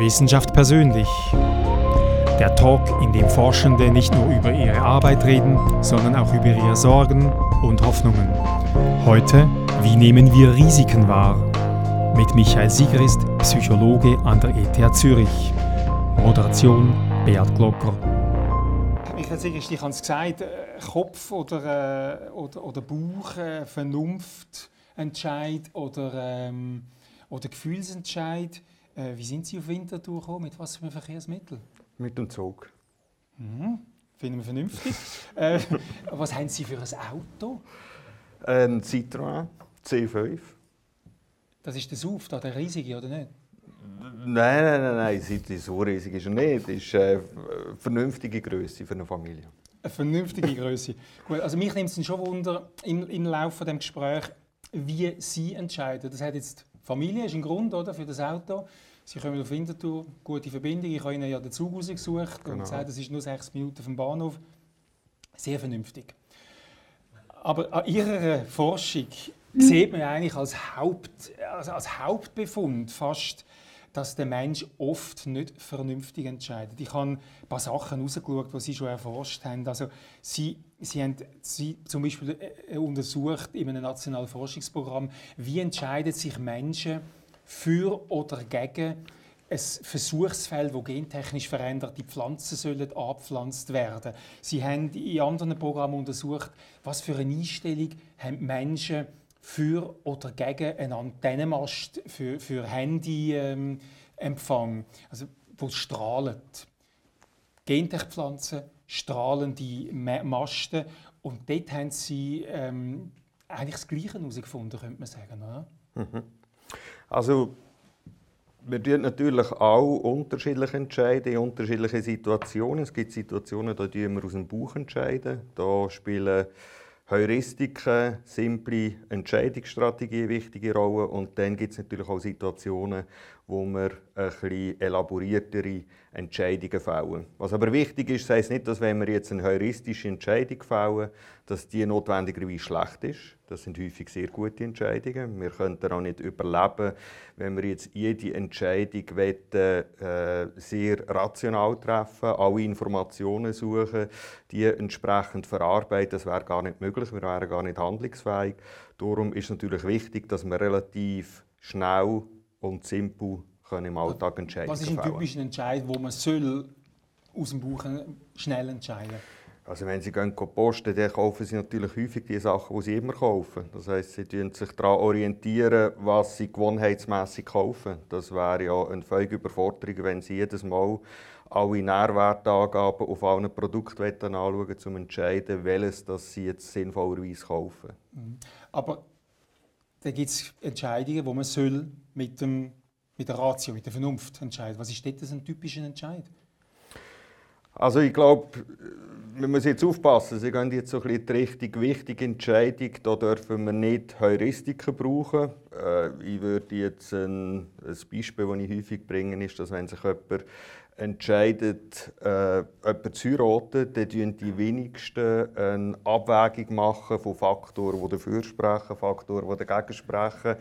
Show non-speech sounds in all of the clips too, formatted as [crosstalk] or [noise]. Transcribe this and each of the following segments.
Wissenschaft persönlich. Der Talk, in dem Forschende nicht nur über ihre Arbeit reden, sondern auch über ihre Sorgen und Hoffnungen. Heute, wie nehmen wir Risiken wahr? Mit Michael Sigrist, Psychologe an der ETH Zürich. Moderation Beat Glocker. Michael Sigrist, ich habe es gesagt, äh, Kopf oder, äh, oder, oder Bauch, äh, Vernunft, Entscheid oder, ähm, oder Gefühlsentscheid. Äh, wie sind Sie auf Winterthur gekommen? Mit was für einem Verkehrsmittel? Mit dem Zug. Mhm. Finden wir vernünftig. [laughs] äh, was haben Sie für ein Auto? Ein Citroën C5. Das ist der SUV, da, der riesige, oder nicht? Nein, nein, nein, nein, so riesig ist er nicht. Das ist eine vernünftige Größe für eine Familie. Eine vernünftige Größe. Gut, also mich nimmt es schon Wunder im, im Laufe des Gesprächs, wie Sie entscheiden. Das hat jetzt Familie ist ein Grund oder, für das Auto. Sie kommen auf Winterthur, gute Verbindung. Ich habe Ihnen ja den Zug rausgesucht genau. und gesagt, es ist nur sechs Minuten vom Bahnhof. Sehr vernünftig. Aber an Ihrer Forschung sieht man eigentlich als, Haupt, also als Hauptbefund fast, dass der Mensch oft nicht vernünftig entscheidet. Ich habe ein paar Sachen herausgeschaut, die Sie schon erforscht haben. Also Sie, Sie haben Sie zum Beispiel äh, untersucht in einem nationalen Forschungsprogramm, wie entscheiden sich Menschen für oder gegen ein Versuchsfeld, wo gentechnisch veränderte Pflanzen sollen abgepflanzt werden. Sie haben in anderen Programmen untersucht, was für eine Einstellung haben Menschen für oder gegen einen Antennenmast für, für Handyempfang, ähm, also wo strahlt. Gentechpflanzen, strahlende Masten und dort haben sie ähm, eigentlich das Gleiche herausgefunden, könnte man sagen. Oder? Mhm. Also wir entscheiden natürlich auch unterschiedlich entscheiden in unterschiedlichen Situationen. Es gibt Situationen, da entscheiden wir aus dem Bauch entscheiden. Da spielen Heuristiken, simple Entscheidungsstrategien wichtige Rolle. Und dann gibt es natürlich auch Situationen, wo wir bisschen elaboriertere Entscheidungen fällen. Was aber wichtig ist, heißt nicht, dass wenn wir jetzt eine heuristische Entscheidung fällen, dass die notwendigerweise schlecht ist. Das sind häufig sehr gute Entscheidungen. Wir könnten auch nicht überleben, wenn wir jetzt jede Entscheidung wollen, äh, sehr rational treffen, alle Informationen suchen, die entsprechend verarbeiten. Das wäre gar nicht möglich. Wir wären gar nicht handlungsfähig. Darum ist es natürlich wichtig, dass wir relativ schnell und simpel können im Alltag entscheiden Was ist ein typischer Entscheid, wo man soll aus dem Buch schnell entscheiden also wenn Sie gehen posten, dann kaufen Sie natürlich häufig die Sachen, die Sie immer kaufen. Das heißt, Sie orientieren sich daran, orientieren, was Sie gewohnheitsmässig kaufen. Das wäre ja eine völlige Überforderung, wenn Sie jedes Mal alle Nährwertangaben auf allen Produkten anschauen um zu entscheiden, welches das Sie jetzt sinnvollerweise kaufen. Mhm. Aber da gibt es Entscheidungen, wo man soll mit, dem, mit der Ratio, mit der Vernunft entscheiden. Was ist dort ein typischer Entscheid? Also ich glaube, wir müssen jetzt aufpassen. Sie gehen jetzt so ein bisschen die Richtung wichtige Entscheidung. Da dürfen wir nicht Heuristiken brauchen. Äh, ich würde jetzt ein, ein Beispiel, das ich häufig bringe, ist, dass wenn sich jemand entscheidet, äh, jemanden zu heiraten, dann machen die wenigsten eine Abwägung machen von Faktoren, die dafür sprechen, Faktoren, die dagegen sprechen,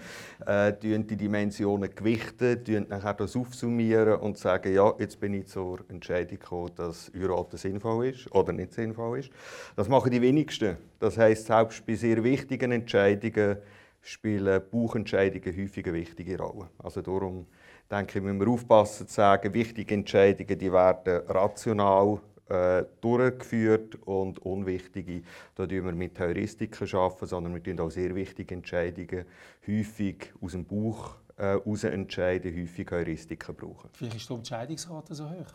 äh, die Dimensionen gewichten, die nachher das aufsummieren und sagen, ja, jetzt bin ich zur Entscheidung gekommen, dass heiraten sinnvoll ist oder nicht sinnvoll ist. Das machen die wenigsten. Das heißt, selbst bei sehr wichtigen Entscheidungen spielen Bauchentscheidungen häufig eine wichtige Rolle. Also darum denke ich, müssen wir aufpassen zu sagen, wichtige Entscheidungen die werden rational äh, durchgeführt und unwichtige, da arbeiten wir mit Heuristiken, arbeiten, sondern wir entscheiden auch sehr wichtige Entscheidungen häufig aus dem Bauch äh, entscheiden, häufig Heuristiken brauchen. Vielleicht ist die Entscheidungsrate so hoch?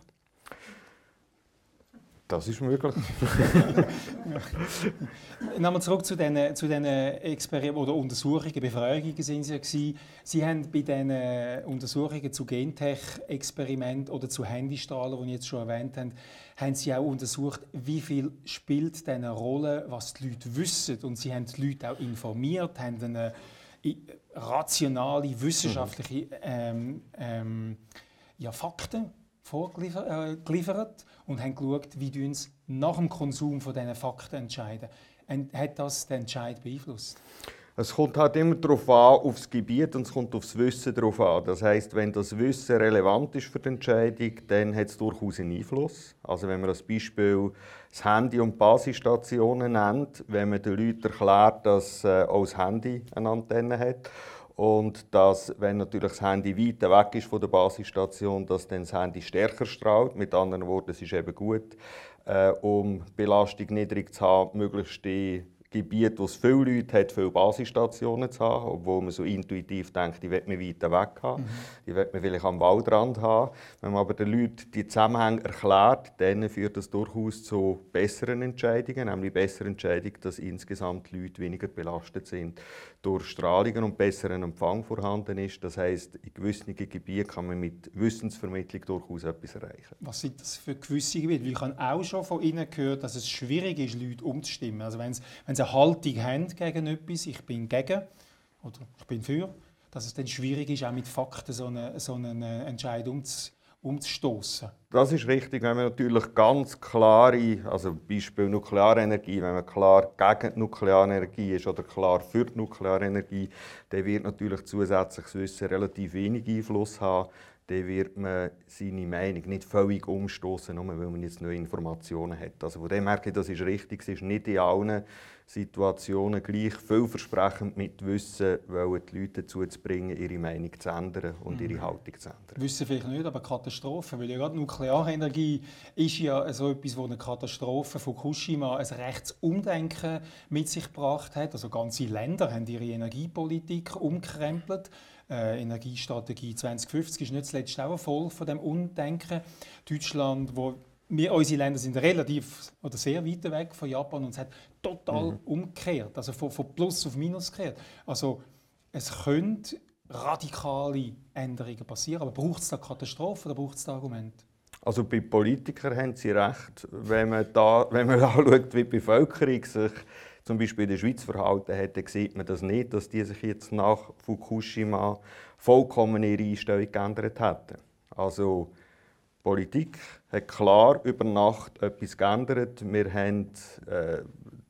Das ist möglich. [laughs] Nochmal zurück zu diesen, zu diesen Experimenten oder Untersuchungen, Befragungen sind Sie ja Sie haben bei diesen Untersuchungen zu Gentech-Experimenten oder zu Handystrahlen, die Sie jetzt schon erwähnt haben, haben Sie auch untersucht, wie viel spielt eine Rolle, was die Leute wissen. Und Sie haben die Leute auch informiert, haben eine rationale, wissenschaftliche ähm, ähm, ja, Fakten vorgeliefert äh, und haben geschaut, wie wir uns nach dem Konsum von diesen Fakten entscheiden. Und hat das den Entscheid beeinflusst? Es kommt halt immer darauf an, aufs Gebiet und es kommt aufs Wissen darauf an. Das heißt, wenn das Wissen relevant ist für die Entscheidung, dann hat es durchaus einen Einfluss. Also wenn man als Beispiel das Handy und Basisstationen nennt, wenn man den Leuten erklärt, dass äh, auch das Handy eine Antenne hat und dass, wenn natürlich das Handy weit weg ist von der Basisstation, dass dann das Handy stärker strahlt. Mit anderen Worten, es ist eben gut, äh, um Belastung niedrig zu haben, möglichst die Gebiet, wo es viele Leute hat, viele Basisstationen zu haben, obwohl man so intuitiv denkt, die wird man weiter weg haben, mhm. die wird man vielleicht am Waldrand haben. Wenn man aber den Leuten die Zusammenhänge erklärt, dann führt das durchaus zu besseren Entscheidungen, nämlich bessere Entscheidungen, dass insgesamt die Leute weniger belastet sind durch Strahlungen und besseren Empfang vorhanden ist. Das heißt, in gewissen Gebieten kann man mit Wissensvermittlung durchaus etwas erreichen. Was sind das für gewisse Gebiete? Weil ich habe auch schon von Ihnen gehört, dass es schwierig ist, Leute umzustimmen. Also wenn Sie, wenn Sie eine Haltung haben gegen etwas, ich bin gegen oder ich bin für, dass es dann schwierig ist, auch mit Fakten so einen, so einen Entscheid umzusetzen umzustoßen. Das ist richtig, wenn man natürlich ganz klare, also Beispiel Nuklearenergie, wenn man klar gegen die Nuklearenergie ist oder klar für die Nuklearenergie, dann wird natürlich zusätzliches Wissen relativ wenig Einfluss haben. Dann wird man seine Meinung nicht völlig umstoßen, nur weil man jetzt neue Informationen hat. Also von dem merke ich, das ist richtig. Es ist nicht in allen Situationen gleich vielversprechend mit Wissen, wollen die Leute dazu zu bringen, ihre Meinung zu ändern und ihre mhm. Haltung zu ändern. Wissen vielleicht nicht, aber Katastrophen, weil ja gerade Nuklearenergie ist ja so etwas, wo eine Katastrophe von Fukushima ein Rechtsumdenken mit sich gebracht hat. Also ganze Länder haben ihre Energiepolitik umkrempelt. Äh, Energiestrategie 2050 ist nicht zuletzt auch voll von dem Umdenken. Deutschland, wo wir, unsere Länder sind relativ oder sehr weit weg von Japan und es hat total mhm. umgekehrt, also von, von Plus auf Minus gekehrt. Also es könnte radikale Änderungen passieren, aber braucht es da Katastrophen oder braucht es da Argumente? Also bei Politikern haben sie recht, wenn man, da, wenn man [laughs] anschaut, wie die Bevölkerung sich zum Beispiel in der Schweiz verhalten hat, dann sieht man das nicht, dass die sich jetzt nach Fukushima vollkommen ihre Einstellung geändert hätten. Also Politik hat klar über Nacht etwas geändert. Wir haben äh,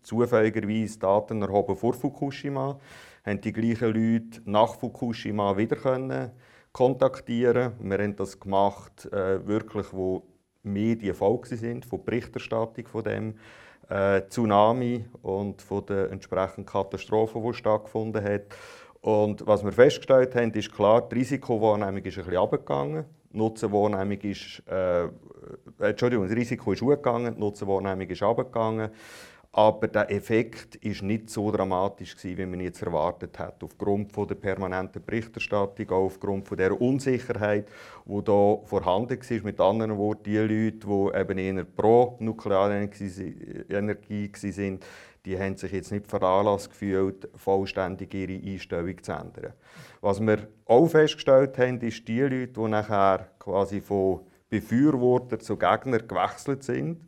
zufälligerweise Daten erhoben vor Fukushima, haben die gleichen Leute nach Fukushima wieder können kontaktieren. Wir haben das gemacht, äh, wirklich, wo Medien voll sind von Berichterstattung von dem äh, Tsunami und von den entsprechenden Katastrophen, die stattgefunden haben. Und was wir festgestellt haben, ist klar, die Risikowahrnehmung ist ein bisschen runtergegangen. Nutzenwahrnehmung ist, äh, Entschuldigung, das Risiko ist hochgegangen, die Nutzenwahrnehmung ist runtergegangen. Aber der Effekt war nicht so dramatisch, wie man jetzt erwartet hat. Aufgrund von der permanenten Berichterstattung, auch aufgrund von der Unsicherheit, die hier vorhanden war. Mit anderen Worten, die Leute, die eben eher pro Nuklearenergie waren, die haben sich jetzt nicht veranlasst gefühlt, vollständig ihre Einstellung zu ändern. Was wir auch festgestellt haben, ist, die Leute, die nachher quasi von Befürworter zu Gegner gewechselt sind,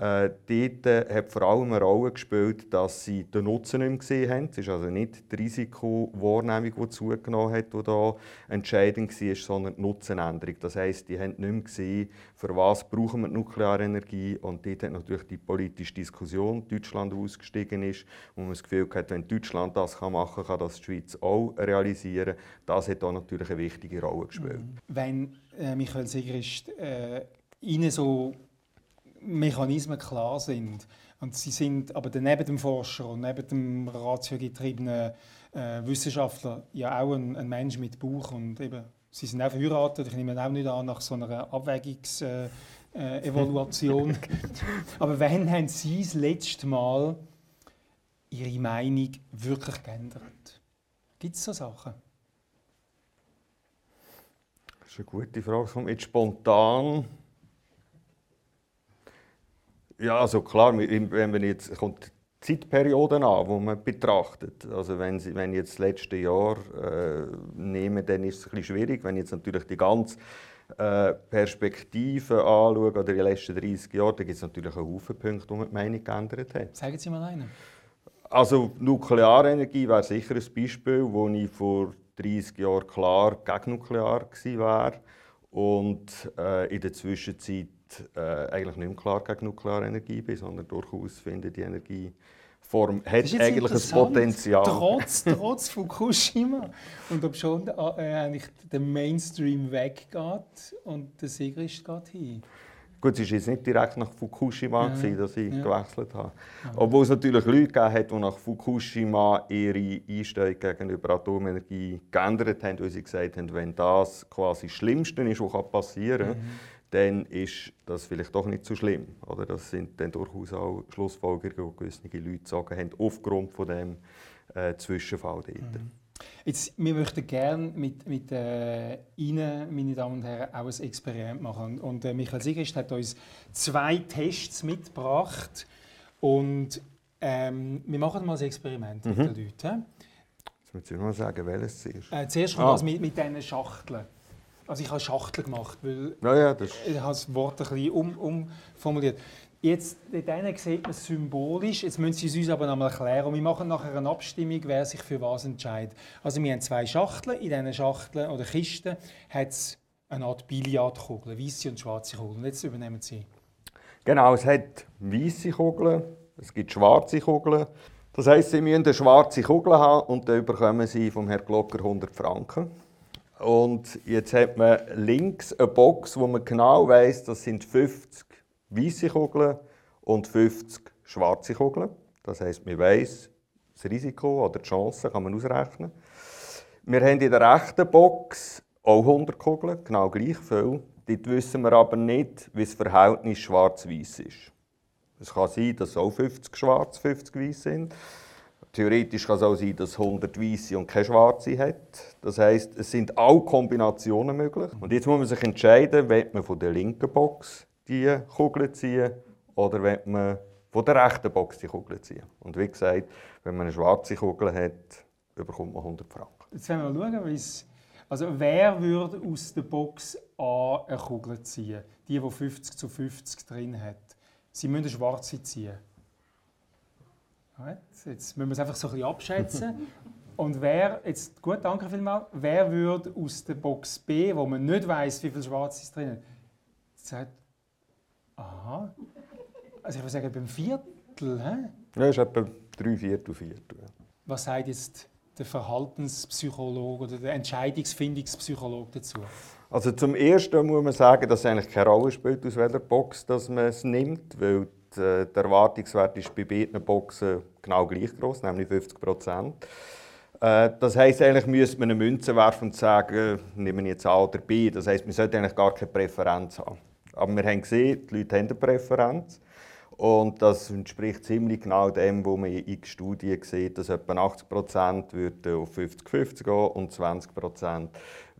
äh, dort äh, hat vor allem eine Rolle gespielt, dass sie den Nutzen nicht mehr gesehen haben. Es ist also nicht die Risikowahrnehmung, die zugenommen hat, die da entscheidend war, sondern die Nutzenänderung. Das heisst, die haben nicht mehr gesehen, für was brauchen wir die Nuklearenergie. Und dort hat natürlich die politische Diskussion Deutschland ausgestiegen ist, wo man das Gefühl hat, wenn Deutschland das machen kann, kann das die Schweiz auch realisieren. Das hat auch natürlich eine wichtige Rolle gespielt. Wenn äh, Michael Sigrist äh, Ihnen so Mechanismen klar sind. Und sie sind aber neben dem Forscher und neben dem ratiogetriebenen äh, Wissenschaftler ja auch ein, ein, Mensch mit Buch und eben, sie sind auch verheiratet. Ich nehme auch nicht an nach so einer Abwägungsevaluation. Äh, äh, [laughs] aber wann haben Sie das letzte Mal Ihre Meinung wirklich geändert? Gibt es so Sachen? Das ist eine gute Frage. Jetzt spontan ja, also klar, wenn man jetzt kommt Zeitperioden an, die man betrachtet. Also wenn, Sie, wenn jetzt das letzte Jahr äh, nehmen, dann ist es ein bisschen schwierig. Wenn ich jetzt natürlich die ganze äh, Perspektive anschaue, oder die letzten 30 Jahre, dann gibt es natürlich einen Haufen Punkte, wo man die Meinung geändert hat. Sagen Sie mal einen. Also Nuklearenergie wäre sicher ein Beispiel, wo ich vor 30 Jahren klar gegen Nuklear war und äh, in der Zwischenzeit äh, eigentlich nicht mehr klar gegen Nuklearenergie bin, sondern durchaus finde, die Energie Form hat eigentlich ein Potenzial. Trotz, [laughs] trotz Fukushima. Und ob schon äh, eigentlich der Mainstream weggeht und der Sigrist geht hin. Gut, es war jetzt nicht direkt nach Fukushima, ja. gewesen, dass ich ja. gewechselt habe. Obwohl es natürlich Leute gegeben hat, die nach Fukushima ihre Einstellung gegenüber Atomenergie geändert haben, weil sie gesagt haben, wenn das quasi das Schlimmste ist, was passieren kann, mhm. Dann ist das vielleicht doch nicht so schlimm. Oder das sind dann durchaus auch Schlussfolgerungen, die gewisse Leute gezogen haben, aufgrund von dem äh, Zwischenfall dort. Mhm. Jetzt, wir möchten gerne mit, mit äh, Ihnen, meine Damen und Herren, auch ein Experiment machen. Und äh, Michael Sigrist hat uns zwei Tests mitgebracht. Und ähm, wir machen mal ein Experiment mhm. mit den Leuten. Jetzt muss ich mal sagen, welches es ist. Äh, zuerst kommt ah. das mit, mit diesen Schachteln. Also ich habe Schachtel gemacht, weil ja, ja, das ich habe das Wort ein bisschen um, umformuliert. Jetzt, dort sieht man es symbolisch, jetzt müssen Sie es uns aber noch mal erklären. Und wir machen nachher eine Abstimmung, wer sich für was entscheidet. Also wir haben zwei Schachteln, in diesen Schachteln oder Kisten hat es eine Art Billardkugel, weiße und schwarze Kugeln. Jetzt übernehmen Sie. Genau, es hat weiße Kugeln, es gibt schwarze Kugeln. Das heisst, Sie müssen eine schwarze Kugel haben und dann bekommen Sie vom Herrn Glocker 100 Franken. Und jetzt hat man links eine Box, wo man genau weiß, das sind 50 weiße Kugeln und 50 schwarze Kugeln. Das heisst, man weiß das Risiko oder die Chance kann man ausrechnen. Wir haben in der rechten Box auch 100 Kugeln, genau gleich viel. Dort wissen wir aber nicht, wie das Verhältnis schwarz-weiß ist. Es kann sein, dass auch 50 schwarz, 50 weiß sind. Theoretisch kann es auch sein, dass 100 weiße und keine schwarze hat. Das heisst, es sind alle Kombinationen möglich. Und jetzt muss man sich entscheiden, will man von der linken Box die Kugel ziehen oder wenn man von der rechten Box die Kugel ziehen. Und wie gesagt, wenn man eine schwarze Kugel hat, bekommt man 100 Franken. Jetzt werden wir schauen, wie's also wer würde aus der Box A eine Kugel ziehen? Die, die 50 zu 50 drin hat. Sie müssen eine schwarze ziehen. Jetzt müssen wir es einfach so ein bisschen abschätzen. [laughs] Und wer, jetzt gut, danke vielmals, wer würde aus der Box B, wo man nicht weiß, wie viel Schwarz ist drin, sagt, Aha. Also ich würde sagen, beim Viertel, hä? Ja, ist etwa drei Viertel, Viertel. Ja. Was sagt jetzt der Verhaltenspsychologe oder der Entscheidungsfindungspsychologe dazu? Also zum Ersten muss man sagen, dass es eigentlich keine Rolle spielt, aus welcher Box dass man es nimmt, weil der Erwartungswert ist bei beiden Boxen genau gleich groß, nämlich 50 Prozent. Äh, das heisst, eigentlich müsste man eine Münze werfen und sagen, nehmen wir jetzt A oder B. Das heisst, man sollte eigentlich gar keine Präferenz haben. Aber wir haben gesehen, die Leute haben eine Präferenz. Und das entspricht ziemlich genau dem, was man in Studien sieht, dass etwa 80 Prozent auf 50-50 gehen und 20 Prozent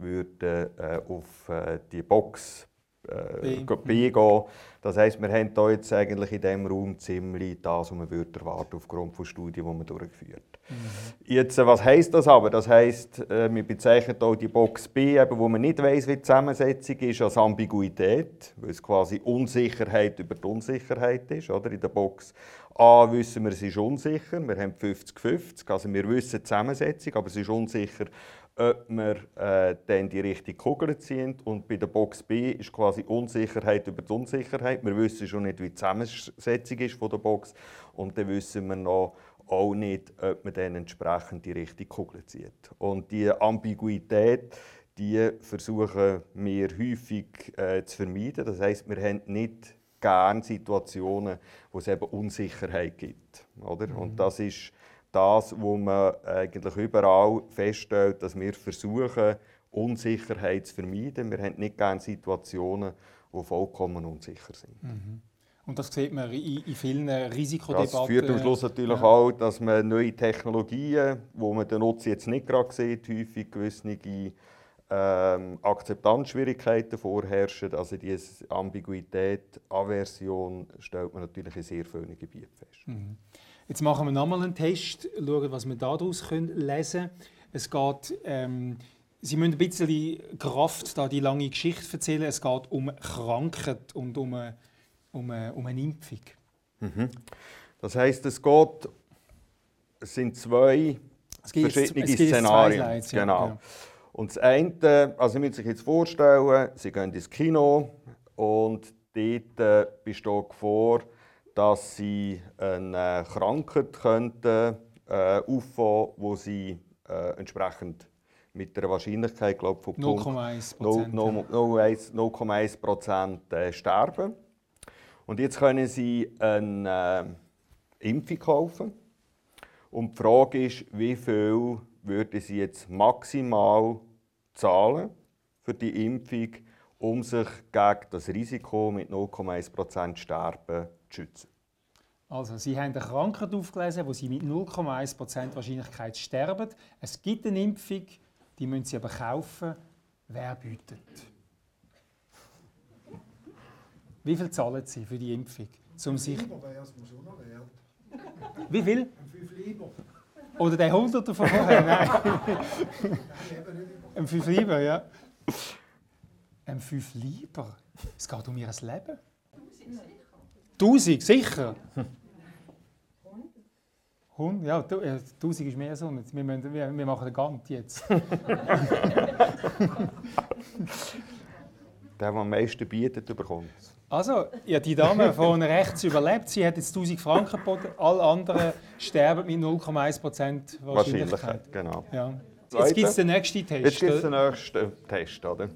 äh, auf äh, die Box äh, B. gehen. Das heisst, wir haben hier jetzt eigentlich in diesem Raum ziemlich das, was man würde erwarten aufgrund von Studien, die man durchgeführt mhm. Jetzt, äh, was heisst das aber? Das heisst, äh, wir bezeichnen hier die Box B, eben, wo man nicht weiß, wie die Zusammensetzung ist, als Ambiguität, weil es quasi Unsicherheit über die Unsicherheit ist. Oder? In der Box A wissen wir, es ist unsicher, wir haben 50-50, also wir wissen die Zusammensetzung, aber es ist unsicher, ob wir äh, dann die richtige Kugel ziehen. Und bei der Box B ist quasi Unsicherheit über die Unsicherheit. Wir wissen schon nicht, wie die Zusammensetzung ist von der Box. Und dann wissen wir noch auch nicht, ob man dann entsprechend die richtige Kugel zieht. Und diese Ambiguität, die versuchen wir häufig äh, zu vermeiden. Das heißt, wir haben nicht gerne Situationen, wo es eben Unsicherheit gibt. Oder? Mhm. Und das ist das, wo man eigentlich überall feststellt, dass wir versuchen, Unsicherheit zu vermeiden. Wir haben nicht gerne Situationen, die vollkommen unsicher sind. Mhm. Und das sieht man in, in vielen Risikodebatten. Das führt am Schluss natürlich ja. auch, dass man neue Technologien, wo man den Nutzen jetzt nicht gerade sieht, häufig gewisse ähm, Akzeptanzschwierigkeiten vorherrschen. Also diese Ambiguität, Aversion stellt man natürlich in sehr vielen Gebieten fest. Mhm. Jetzt machen wir nochmal einen Test, schauen, was wir daraus lesen können. Es geht, ähm, Sie müssen ein bisschen Kraft, da die lange Geschichte erzählen. Es geht um Krankheit und um eine, um eine, um eine Impfung. Mhm. Das heißt, es geht, es sind zwei es verschiedene es Szenarien. Slides, ja, genau. Ja. Und das eine, also Sie müssen sich jetzt vorstellen, Sie gehen ins Kino und dort besteht vor, dass sie eine Krankheit könnten, äh, auffangen wo sie äh, entsprechend mit einer Wahrscheinlichkeit glaub, von 0,1 Prozent äh, sterben. Und jetzt können sie eine äh, Impfung kaufen. Und die Frage ist, wie viel würden sie jetzt maximal zahlen für die Impfung, um sich gegen das Risiko mit 0,1 Prozent Sterben zu schützen? Also, Sie haben eine Krankheit aufgelesen, wo Sie mit 0,1% Wahrscheinlichkeit sterben. Es gibt eine Impfung, die müssen Sie aber kaufen. Wer bietet? Wie viel zahlen Sie für die Impfung? Um sich Wie viel? Ein 5 Lieber. Oder der 100er von vorher? Nein. Ein 5 Lieber, ja. Ein 5 Lieber? Es geht um Ihr Leben. 1000, sicher? [laughs] 100? Ja, 1000 ist mehr so. Wir, müssen, wir, wir machen den Gant jetzt. [laughs] Der, der am meisten bietet, bekommt es. Also, ja, die Dame von rechts überlebt. Sie hat jetzt 1000 Franken geboten. Alle anderen sterben mit 0,1% Wahrscheinlichkeit. Wahrscheinlichkeit, genau. Ja. Jetzt gibt es den nächsten Test. Jetzt gibt es den nächsten Test, oder?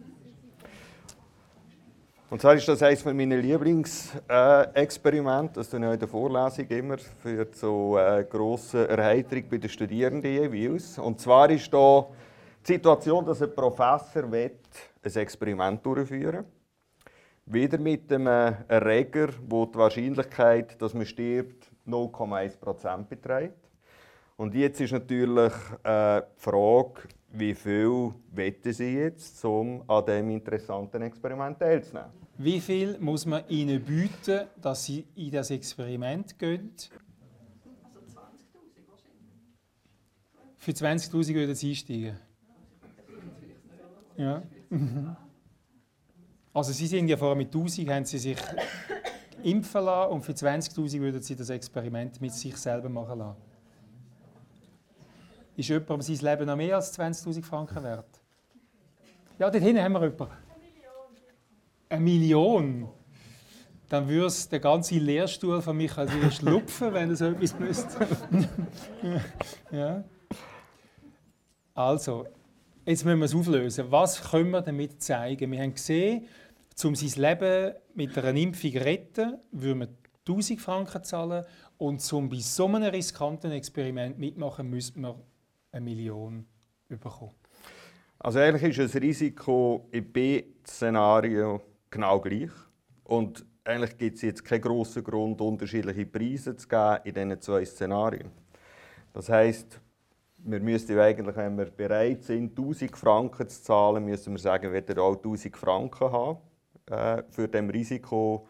Und zwar ist das eines meiner Lieblingsexperimente. Das tue ich in der Vorlesung immer für so eine grosse Erheiterung bei den Studierenden jeweils. Und zwar ist da die Situation, dass ein Professor will ein Experiment durchführen Wieder mit einem Erreger, wo die Wahrscheinlichkeit, dass man stirbt, 0,1% beträgt. Und jetzt ist natürlich äh, die Frage, wie viel wetten Sie jetzt, um an diesem interessanten Experiment teilzunehmen? Wie viel muss man ihnen bieten, dass sie in das Experiment gehen? Also 20.000 wahrscheinlich. Für 20.000 würden sie einsteigen? Ja. Mhm. Also Sie sind ja vorher mit 1000 haben Sie sich impfen lassen und für 20.000 würden Sie das Experiment mit sich selber machen lassen. Ist jemand sein Leben noch mehr als 20.000 Franken wert? Ja, dort hinten haben wir jemanden eine Million, dann würde der ganze Lehrstuhl von Michael wieder [laughs] schlupfen, wenn er so etwas müsste. [laughs] ja. Also, jetzt müssen wir es auflösen. Was können wir damit zeigen? Wir haben gesehen, um sein Leben mit einer Impfung zu retten, würden wir 1000 Franken zahlen. Und um bei so einem riskanten Experiment mitmachen, müsste man eine Million bekommen. Also eigentlich ist das Risiko im B-Szenario genau gleich. Und eigentlich gibt es jetzt keinen grossen Grund, unterschiedliche Preise zu geben in diesen zwei Szenarien. Das heisst, wir müssten eigentlich, wenn wir bereit sind, 1000 Franken zu zahlen, müssen wir sagen, wir wollen auch 1000 Franken haben, äh, für dem Risiko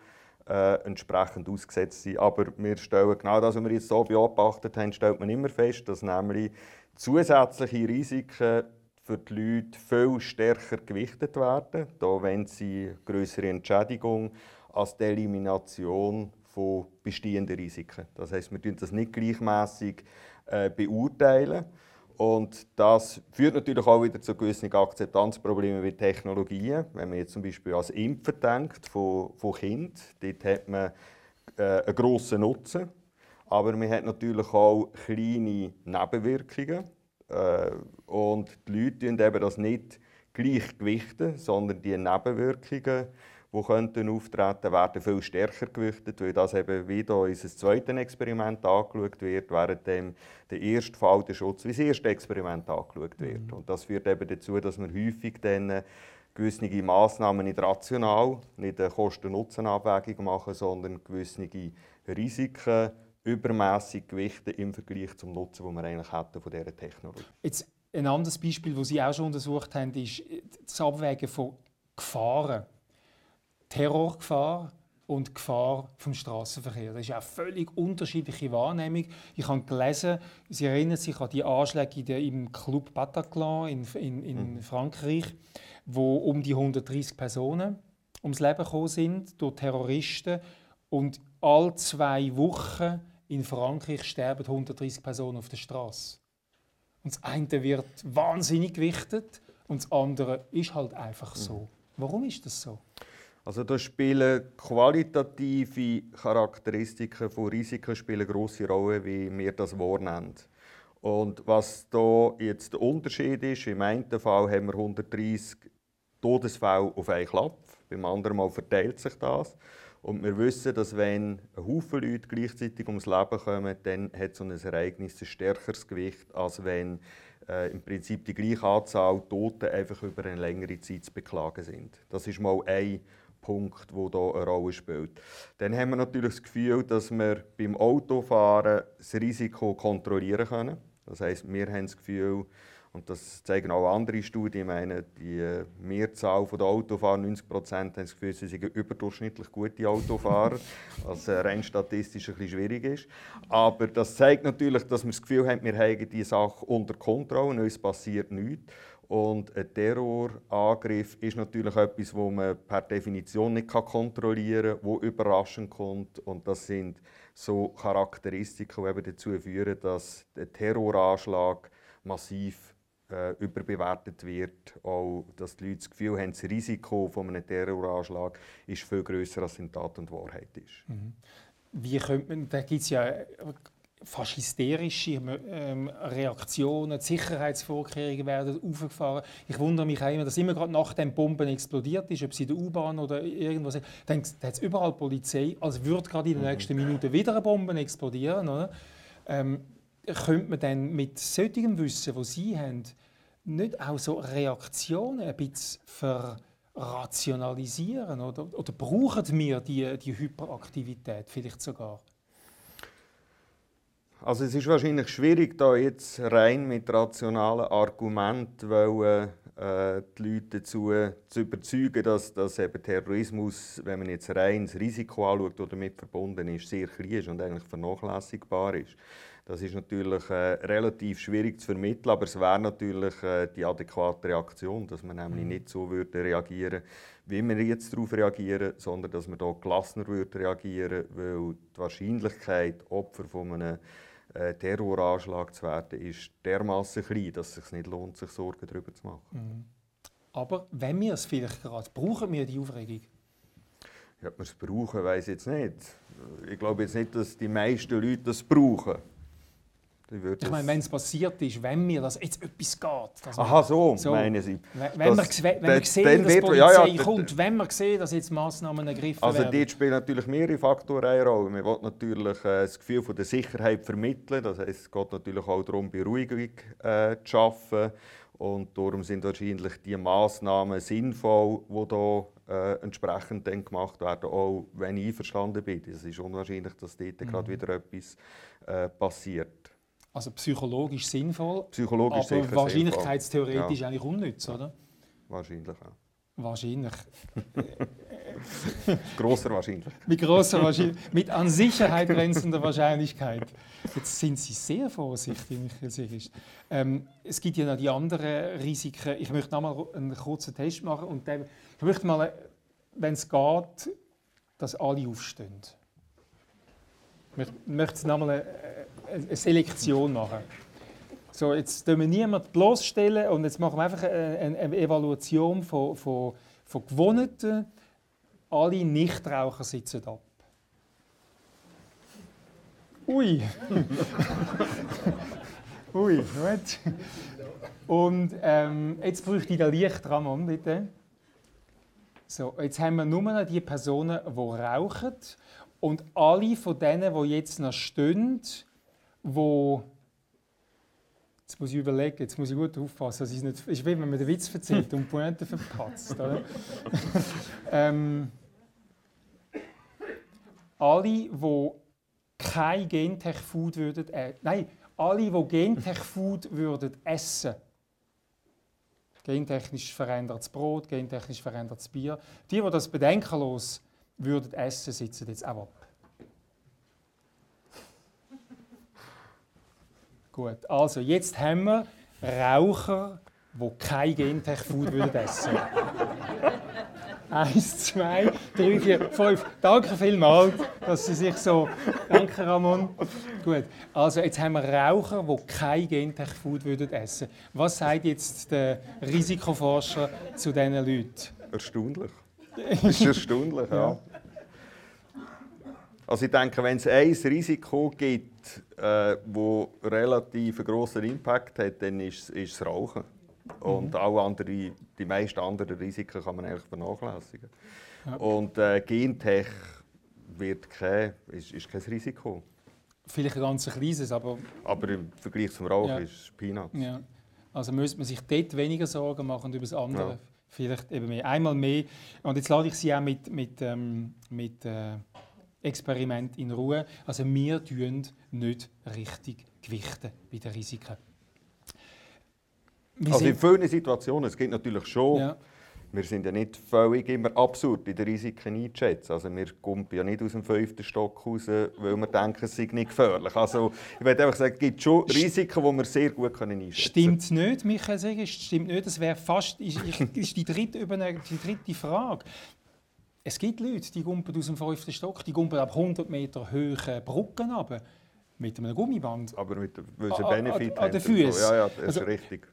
äh, entsprechend ausgesetzt sein. Aber wir stellen genau das, was wir jetzt so beobachtet haben, stellt man immer fest, dass nämlich zusätzliche Risiken für die Leute viel stärker gewichtet werden, da wenn sie größere Entschädigung als die Elimination von bestehenden Risiken. Das heißt, wir tun das nicht gleichmäßig äh, beurteilen. Und das führt natürlich auch wieder zu gewissen Akzeptanzproblemen wie Technologien. Wenn man jetzt zum Beispiel an Impfen denkt von, von Kindern, dort hat man äh, einen grossen Nutzen. Aber man hat natürlich auch kleine Nebenwirkungen. Äh, und die Leute eben das nicht gleich gewichten, sondern die Nebenwirkungen, die könnten auftreten, werden viel stärker gewichtet, weil das eben wieder in unser zweites Experiment angeschaut wird, während dem der erste Fall der Schutz wie das erste Experiment angeschaut wird. Mhm. Und das führt eben dazu, dass man häufig dann gewisse Massnahmen nicht rational, nicht eine Kosten-Nutzen-Abwägung machen, sondern gewisse Risiken übermäßig gewichten im Vergleich zum Nutzen, den wir eigentlich hätten von dieser Technologie. Jetzt ein anderes Beispiel, das Sie auch schon untersucht haben, ist das Abwägen von Gefahren. Terrorgefahr und Gefahr vom Straßenverkehr. Das ist eine völlig unterschiedliche Wahrnehmung. Ich habe gelesen, Sie erinnern sich an die Anschläge im Club Bataclan in, in, in mhm. Frankreich, wo um die 130 Personen ums Leben gekommen sind durch Terroristen und alle zwei Wochen in Frankreich sterben 130 Personen auf der Straße. Und das eine wird wahnsinnig gewichtet und das andere ist halt einfach so. Warum ist das so? Also da spielen qualitative Charakteristiken von Risiken spielen eine grosse Rolle, wie wir das wahrnehmen. Und was da jetzt der Unterschied ist, im einen Fall haben wir 130 Todesfälle auf einen Klapp, beim anderen Mal verteilt sich das. Und wir wissen, dass wenn ein Haufen Leute gleichzeitig ums Leben kommen, dann hat so ein Ereignis ein stärkeres Gewicht, als wenn äh, im Prinzip die gleiche Anzahl Tote einfach über eine längere Zeit zu beklagen sind. Das ist mal ein Punkt, der hier eine Rolle spielt. Dann haben wir natürlich das Gefühl, dass wir beim Autofahren das Risiko kontrollieren können. Das heißt, wir haben das Gefühl, und das zeigen auch andere Studien, ich meine, die äh, Mehrzahl der Autofahrer, 90 Prozent, haben das Gefühl, sie sind überdurchschnittlich gute Autofahrer, [laughs] was äh, rein statistisch ein bisschen schwierig ist. Aber das zeigt natürlich, dass wir das Gefühl haben, wir haben die Sache unter Kontrolle, uns passiert nichts. Und ein Terrorangriff ist natürlich etwas, wo man per Definition nicht kontrollieren kann, wo überraschend kommt. Und das sind so Charakteristiken, die eben dazu führen, dass der Terroranschlag massiv äh, überbewertet wird. Auch, dass die Leute das Gefühl haben, das Risiko von einem Terroranschlag ist viel größer, als in Tat und Wahrheit ist. Mhm. Wie könnte man, da gibt es ja fast hysterische ähm, Reaktionen, die Sicherheitsvorkehrungen werden aufgefahren. Ich wundere mich auch immer, dass immer gerade nach dem Bomben explodiert ist, ob sie in der U-Bahn oder irgendwo sind, dann hat es überall Polizei, als würde gerade in den nächsten Minuten wieder eine Bombe explodieren. Oder? Ähm, könnte man dann mit solchem Wissen, das Sie haben, nicht auch so Reaktionen ein bisschen verrationalisieren? Oder, oder brauchen wir die, die Hyperaktivität vielleicht sogar? Also es ist wahrscheinlich schwierig, da jetzt rein mit rationalen Argumenten wollen, äh, die Leute dazu zu überzeugen, dass, dass eben Terrorismus, wenn man jetzt rein das Risiko anschaut, das damit verbunden ist, sehr klein ist und eigentlich vernachlässigbar ist. Das ist natürlich äh, relativ schwierig zu vermitteln, aber es wäre natürlich äh, die adäquate Reaktion, dass man nämlich mhm. nicht so würde reagieren wie wir jetzt darauf reagieren, sondern dass man da gelassener würde reagieren, weil die Wahrscheinlichkeit, Opfer von einem äh, Terroranschlag zu werden, ist dermaßen klein, dass es sich nicht lohnt, sich Sorgen darüber zu machen. Mhm. Aber wenn wir es vielleicht gerade brauchen, wir die Aufregung? Ja, ob wir es brauchen, weiß ich jetzt nicht. Ich glaube jetzt nicht, dass die meisten Leute das brauchen. Ich meine, wenn es passiert ist, wenn mir das jetzt etwas geht. Aha, so, so meinen Sie. Wenn, das, wir, wenn wir sehen, dass die Polizei ja, ja, kommt, wenn wir sehen, dass jetzt Massnahmen ergriffen also werden. Also dort spielen natürlich mehrere Faktoren eine Rolle. Man will natürlich äh, das Gefühl von der Sicherheit vermitteln. Das heißt, es geht natürlich auch darum, Beruhigung äh, zu schaffen. Und darum sind wahrscheinlich die Massnahmen sinnvoll, die hier äh, entsprechend dann gemacht werden, auch wenn ich einverstanden bin. Es ist unwahrscheinlich, dass dort mhm. gerade wieder etwas äh, passiert. Also psychologisch sinnvoll, psychologisch aber wahrscheinlichkeitstheoretisch ja. eigentlich unnütz, oder? Wahrscheinlich auch. Wahrscheinlich. [laughs] Grosser wahrscheinlich. Mit großer Wahrscheinlichkeit. Mit an Sicherheit grenzender Wahrscheinlichkeit. Jetzt sind Sie sehr vorsichtig, Michael Sichist. Ähm, es gibt ja noch die anderen Risiken. Ich möchte noch mal einen kurzen Test machen. Und dann, ich möchte mal, wenn es geht, dass alle aufstehen. Ich möchte noch mal eine, eine Selektion machen. So, jetzt stellen wir niemanden bloßstellen und jetzt machen wir einfach eine, eine Evaluation von, von, von Gewohnten. Alle Nichtraucher sitzen ab. Ui. [laughs] Ui, gut. Und ähm, jetzt bräuchte ich den Licht, Ramon, bitte. So, jetzt haben wir nur noch die Personen, die rauchen. Und alle von denen, die jetzt noch stehen, wo Jetzt muss ich überlegen, jetzt muss ich gut aufpassen, nicht, es ist wie wenn man den Witz erzählt und die Pointe verpatzt. [laughs] Ähm, alle, die kein Gentech-Food würden, äh, nein, alle, die Gentech-Food würden essen, gentechnisch verändertes Brot, gentechnisch verändertes Bier, die, die das bedenkenlos würden essen, sitzen jetzt auch ab. Gut, also jetzt haben wir Raucher, die kein Gentech-Food essen würden. [laughs] Eins, zwei, drei, vier, fünf. Danke vielmals, dass Sie sich so. Danke, Ramon. Gut. Also, jetzt haben wir Raucher, die kein Gentech-Food essen würden Was sagt jetzt der Risikoforscher zu diesen Leuten? Erstaunlich. Das [laughs] ist erstaunlich, ja. ja. Also ich denke, wenn es ein Risiko gibt, äh, das relativ einen grossen Impact hat, dann ist, ist das Rauchen. Und mhm. alle andere, die meisten anderen Risiken kann man eigentlich vernachlässigen. Ja. Und äh, Gentech wird kein, ist, ist kein Risiko. Vielleicht ein ganz kleines, aber... Aber im Vergleich zum Rauchen ja. ist es Peanuts. Ja. Also müsste man sich dort weniger Sorgen machen über das andere. Vielleicht eben mehr. Einmal mehr. Und jetzt lade ich Sie auch mit, mit, ähm, mit äh, Experiment in Ruhe. Also wir tun nicht richtig gewichten bei den Risiken. Wir also in vielen Situationen, es gibt natürlich schon, ja. Wir sind ja nicht völlig immer absurd in den Risiken einzuschätzen. Also wir kommen ja nicht aus dem fünften Stock raus, weil wir denken, es sei nicht gefährlich. Also ich würde einfach sagen, es gibt schon Risiken, die wir sehr gut können einschätzen können. Stimmt nicht, Michael Seger, stimmt nicht. Das wäre fast ist, ist die, dritte, die dritte Frage. Es gibt Leute, die gumpen aus dem fünften Stock, die gumpen ab 100 Meter hohen Brücken runter. Mit einem Gummiband. Aber mit einem Benefit an, an, an den Füßen. Ja, ja, das ist also, richtig.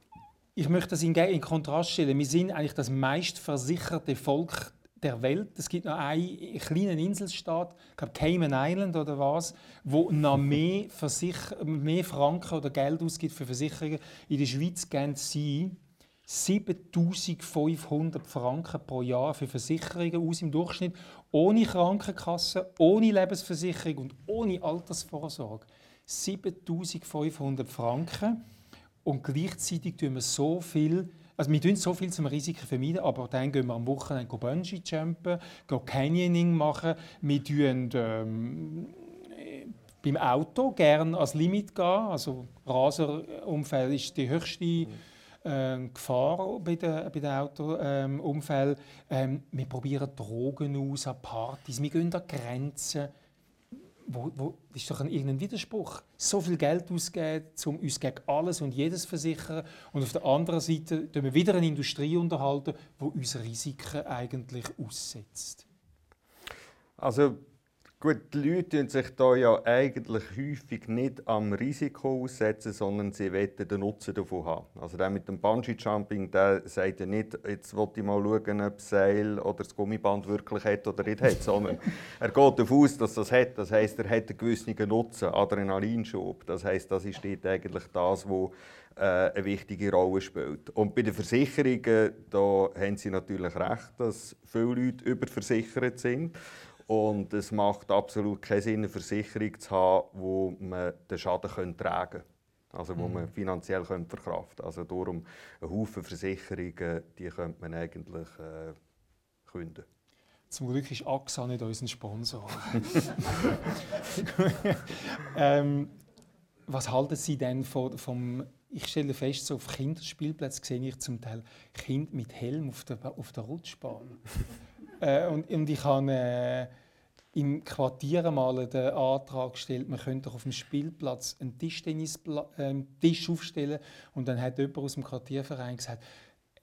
Ich möchte das in, in Kontrast stellen. Wir sind eigentlich das meistversicherte Volk der Welt. Es gibt noch einen kleinen Inselstaat, ich glaube Cayman Island oder was, wo noch [laughs] mehr, mehr Franken oder Geld ausgibt für Versicherungen. In der Schweiz gehen sie 7500 Franken pro Jahr für Versicherungen aus im Durchschnitt, ohne Krankenkasse, ohne Lebensversicherung und ohne Altersvorsorge. 7500 Franken und gleichzeitig tun wir so viel also wir tun so viel zum Risiken vermeiden, aber dann gehen wir am Wochenende Bungee jumpen, gehen Canyoning machen, wir tun ähm, beim Auto gerne als Limit gehen, also Raserunfall ist die höchste äh, Gefahr bei den, bei den Autounfällen. Ähm, wir probieren Drogen aus an Partys, wir gehen an Grenzen. Wo, wo, das ist doch ein, irgendein Widerspruch. So viel Geld ausgeben, um uns gegen alles und jedes zu versichern. Und auf der anderen Seite unterhalten wir wieder eine Industrie, unterhalten, die uns Risiken eigentlich aussetzt. Also Gut, die Leute setzen sich da ja eigentlich häufig nicht am Risiko aussetzen, sondern sie wollen den Nutzen davon haben. Also der mit dem Bungee-Jumping, der sagt ja nicht, jetzt will ich mal schauen, ob das Seil oder das Gummiband wirklich hat oder nicht hat, sondern er geht davon aus, dass das hat. Das heisst, er hat einen gewissen Nutzen, Adrenalinschub. Das heisst, das ist eigentlich das, was äh, eine wichtige Rolle spielt. Und bei den Versicherungen, da haben Sie natürlich recht, dass viele Leute überversichert sind. Und es macht absolut keinen Sinn, eine Versicherung zu haben, wo man den Schaden tragen kann. Also wo man mhm. finanziell verkraften könnte. Also darum, ein Haufen Versicherungen, die könnte man eigentlich äh, künden. Zum Glück ist AXA nicht unser Sponsor. [laughs] [laughs] ähm, was halten Sie denn von, vom ich stelle fest, so auf Kinderspielplätzen sehe ich zum Teil Kinder mit Helm auf der, auf der Rutschbahn. [laughs] äh, und, und ich habe äh, im Quartier mal den Antrag gestellt, man könnte doch auf dem Spielplatz einen Tischtennis äh, Tisch aufstellen und dann hat jemand aus dem Quartierverein gesagt,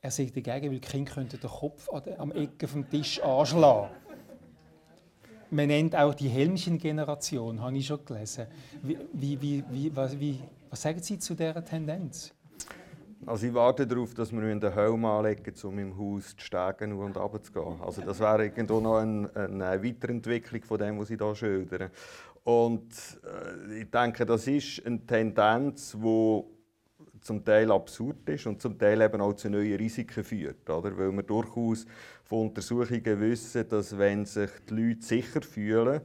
er sei dagegen, weil die Kinder könnten den Kopf am Ecke vom Tisch anschlagen. Man nennt auch die Helmchen-Generation, habe ich schon gelesen. Wie, wie, wie, was, was sagen Sie zu dieser Tendenz? Also ich warte darauf, dass wir den Helm anlegen, um im Haus zu steigen und runterzugehen. Also das wäre irgendwo noch eine, eine Weiterentwicklung von dem, was ich hier schildere. Und äh, ich denke, das ist eine Tendenz, die zum Teil absurd ist und zum Teil eben auch zu neuen Risiken führt. Oder? Weil wir durchaus von Untersuchungen wissen, dass wenn sich die Leute sicher fühlen,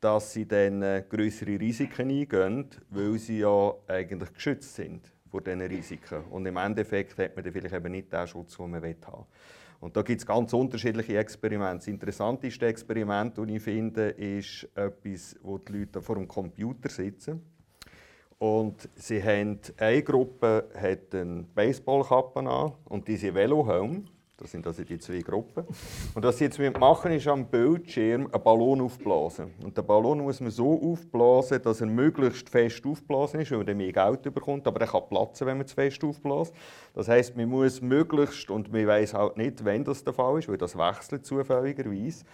dass sie dann äh, größere Risiken eingehen, weil sie ja eigentlich geschützt sind vor diesen Risiken. Und im Endeffekt hat man dann vielleicht eben nicht den Schutz, den man haben will. Und da gibt es ganz unterschiedliche Experimente. Das interessanteste Experiment, das ich finde, ist etwas, wo die Leute vor dem Computer sitzen. Und sie haben, eine Gruppe hat eine Baseballkappe an und diese Velohelm. Das sind also die zwei Gruppen. Und was sie jetzt machen, ist am Bildschirm einen Ballon aufblasen. Und den Ballon muss man so aufblasen, dass er möglichst fest aufblasen ist, weil man dann mehr Geld bekommt. Aber er kann platzen, wenn man zu fest aufbläst. Das heisst, man muss möglichst, und man weiß halt nicht, wann das der Fall ist, weil das wechselt zufälligerweise.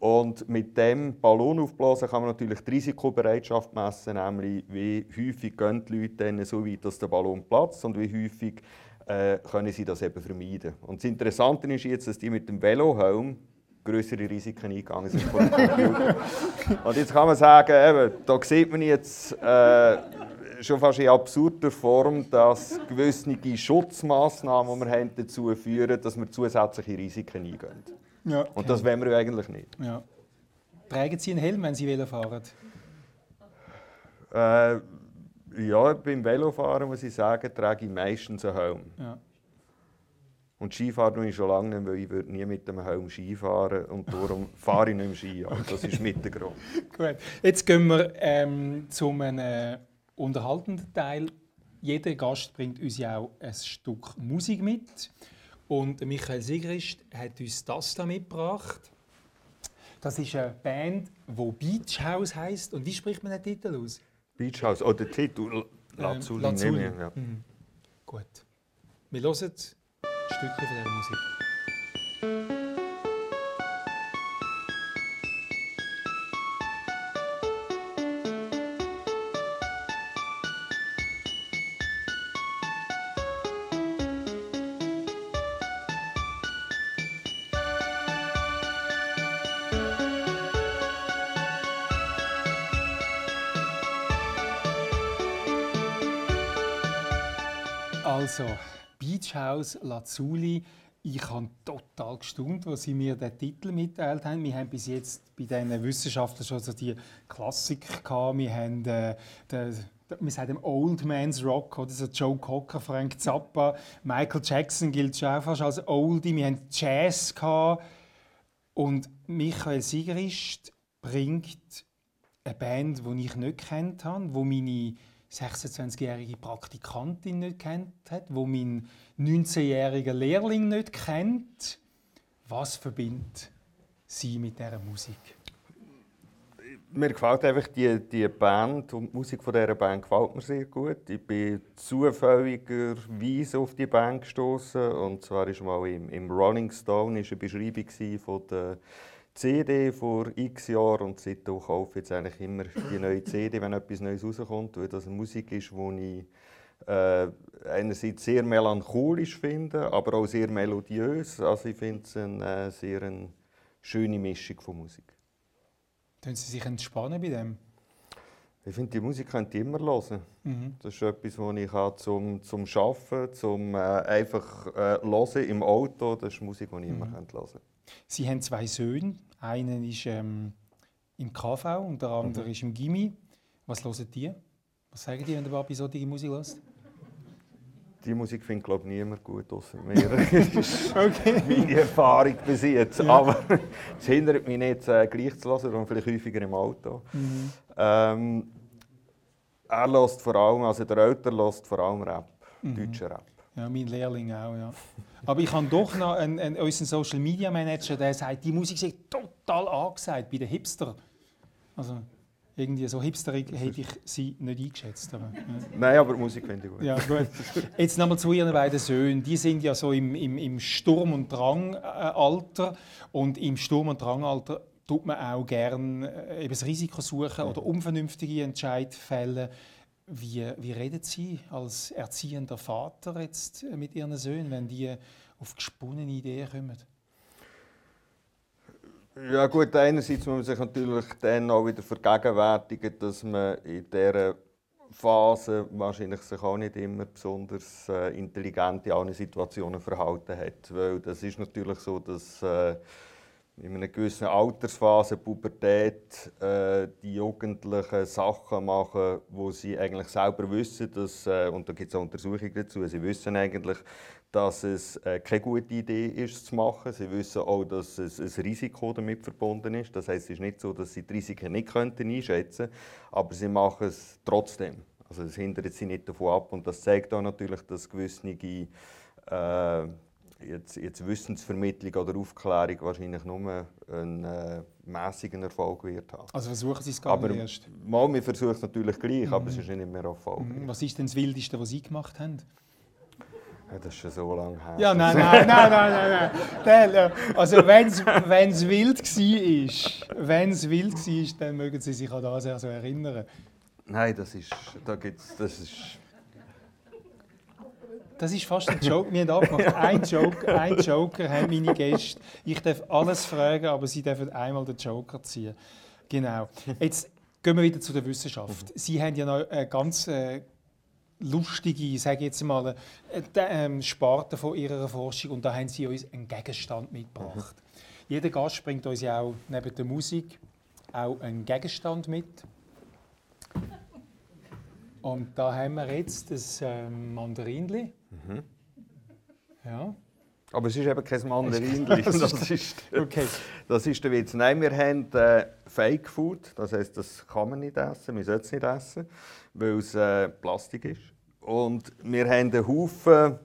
Und mit dem Ballon aufblasen kann man natürlich die Risikobereitschaft messen, nämlich wie häufig gehen die Leute dann so weit, dass der Ballon platzt und wie häufig äh, können sie das eben vermeiden. Und das Interessante ist jetzt, dass die mit dem Velohelm größere Risiken eingegangen sind von. [laughs] Und jetzt kann man sagen, eben, da sieht man jetzt äh, schon fast in absurder Form, dass gewisse Schutzmaßnahmen, die wir haben, dazu führen, dass wir zusätzliche Risiken eingehen. Ja. Und das wollen wir eigentlich nicht. Ja. Tragen Sie einen Helm, wenn Sie Velo fahren? Äh, ja, beim Velofahren muss ich sagen, trage ich meistens einen Helm. Ja. Und Skifahren tue ich schon lange nicht, weil ich würde nie mit dem Helm Skifahren und darum [laughs] fahre ich nicht mehr Ski. Also das ist mit der Grund. Gut, jetzt gehen wir ähm, zum äh, unterhaltenden Teil. Jeder Gast bringt uns ja auch ein Stück Musik mit. Und Michael Sigrist hat uns das da mitgebracht. Das ist eine Band, die Beach House heisst. Und wie spricht man den Titel aus? Beach House, oh, der Titel Lazuli. Ähm, Lazuli. Ja. Mhm. Gut. Wir hören ein Stückchen von dieser Musik. Also, Beach House Lazuli. Ich habe total gestaunt, als sie mir den Titel mitteilt haben. Wir haben bis jetzt bei diesen Wissenschaftlern schon so die Klassiker gehabt. Wir haben äh, den, wir sagen Old Man's Rock, oder so Joe Cocker, Frank Zappa, Michael Jackson gilt schon auch fast als Oldie. Wir haben Jazz gehabt. und Michael Sigrist bringt eine Band, die ich nicht kennt habe, wo meine 26-jährige Praktikantin nicht kennt hat, wo mein 19-jähriger Lehrling nicht kennt. Was verbindet sie mit dieser Musik? Mir gefällt einfach die, die Band und die Musik von dieser Band gefällt mir sehr gut. Ich bin zufälligerweise auf die Band gestoßen und zwar ist mal im, im Rolling Stone ist eine Beschreibung von der CD vor x Jahren und seitdem kaufe ich jetzt eigentlich immer die neue CD, wenn etwas Neues rauskommt, weil das eine Musik ist, die ich äh, einerseits sehr melancholisch finde, aber auch sehr melodiös. Also ich finde es eine äh, sehr eine schöne Mischung von Musik. Können Sie sich entspannen bei dem? Ich finde, die Musik könnt ihr immer hören. Mhm. Das ist etwas, was ich habe zum, zum Arbeiten, zum äh, einfach äh, hören im Auto. Das ist Musik, die ich immer mhm. hören kann. Sie haben zwei Söhne. Einer ist ähm, im KV und der andere mhm. ist im Gimmi. Was hören die? Was sagen die, wenn der Papi solche Musik hört? Die Musik findet, glaube ich, niemand gut, außer mir. [laughs] [laughs] okay. Meine Erfahrung bis jetzt. Ja. Aber es hindert mich nicht, äh, gleich zu hören, sondern vielleicht häufiger im Auto. Mhm. Ähm, er lässt vor allem, also der Älter lässt vor allem Rap, mhm. deutschen Rap. Ja, mein Lehrling auch, ja. Aber ich habe doch noch einen, einen, unseren Social Media Manager, der sagt, die Musik ist total angesagt bei den Hipster. Also irgendwie so hipsterig hätte ich sie nicht eingeschätzt. Aber, ja. Nein, aber Musik finde ich gut. Ja, gut. Jetzt nochmal zu Ihren beiden Söhnen. Die sind ja so im, im, im Sturm- und Drangalter. Und im Sturm- und Drangalter tut man auch gerne äh, das Risiko suchen oder unvernünftige Entscheidungen fällen. Wie, wie reden Sie als erziehender Vater jetzt mit Ihren Söhnen, wenn die auf gesponnene Ideen kommen? Ja gut, einerseits muss man sich natürlich dann auch wieder vergegenwärtigen, dass man in dieser Phase wahrscheinlich sich auch nicht immer besonders äh, intelligent in allen Situationen verhalten hat. Weil das ist natürlich so, dass äh, in einer gewissen Altersphase, Pubertät, äh, die Jugendlichen Sachen machen, wo sie eigentlich selber wissen, dass, äh, und da gibt es auch Untersuchungen dazu, sie wissen eigentlich, dass es äh, keine gute Idee ist, zu machen. Sie wissen auch, dass es ein Risiko damit verbunden ist. Das heißt, es ist nicht so, dass sie die Risiken nicht könnten einschätzen könnten, aber sie machen es trotzdem. Also es hindert sie nicht davon ab und das zeigt auch natürlich, dass gewisse äh, jetzt, jetzt Wissensvermittlung oder Aufklärung wahrscheinlich nur einen äh, mäßigen Erfolg wird haben. Also versuchen Sie es gar aber, nicht erst? Mal, wir versuchen es natürlich gleich, mhm. aber es ist nicht mehr Erfolg. Mhm. Was ist denn das Wildeste, was Sie gemacht haben? Ja, das ist schon so lange her. Ja, nein, [laughs] nein, nein, nein, nein. nein. Also wenn es wild war, wenn es wild war, dann mögen Sie sich an das so erinnern. Nein, das ist, da gibt's, das ist Das ist fast ein Joke. Wir haben abgemacht, [laughs] ein Joker, ein Joker haben meine Gäste. Ich darf alles fragen, aber sie dürfen einmal den Joker ziehen. Genau. Jetzt gehen wir wieder zu der Wissenschaft. Sie haben ja noch eine ganz äh, lustige, sage jetzt mal, äh, ähm, Sparte von Ihrer Forschung und da haben Sie uns einen Gegenstand mitgebracht. Jeder Gast bringt uns ja auch neben der Musik auch einen Gegenstand mit. Und da haben wir jetzt das ähm, Mandarinli. Mhm. Ja. Aber es ist eben kein Mandarinli. [laughs] das, ist, okay. das ist der Witz. Nein, wir haben äh, Fake Food. Das heisst, das kann man nicht essen. Wir sollten es nicht essen, weil es äh, Plastik ist. Und wir haben einen Haufen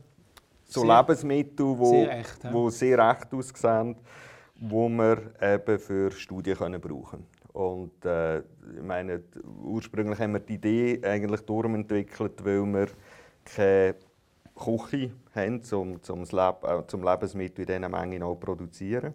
so sehr, Lebensmittel, die sehr, echt, ja. sehr echt aussehen, die wir eben für Studien können brauchen können. Und äh, ich meine, ursprünglich haben wir die Idee eigentlich durchentwickelt, weil wir keine Küche haben, um, um, Leb äh, zum Lebensmittel in dieser Menge auch produzieren.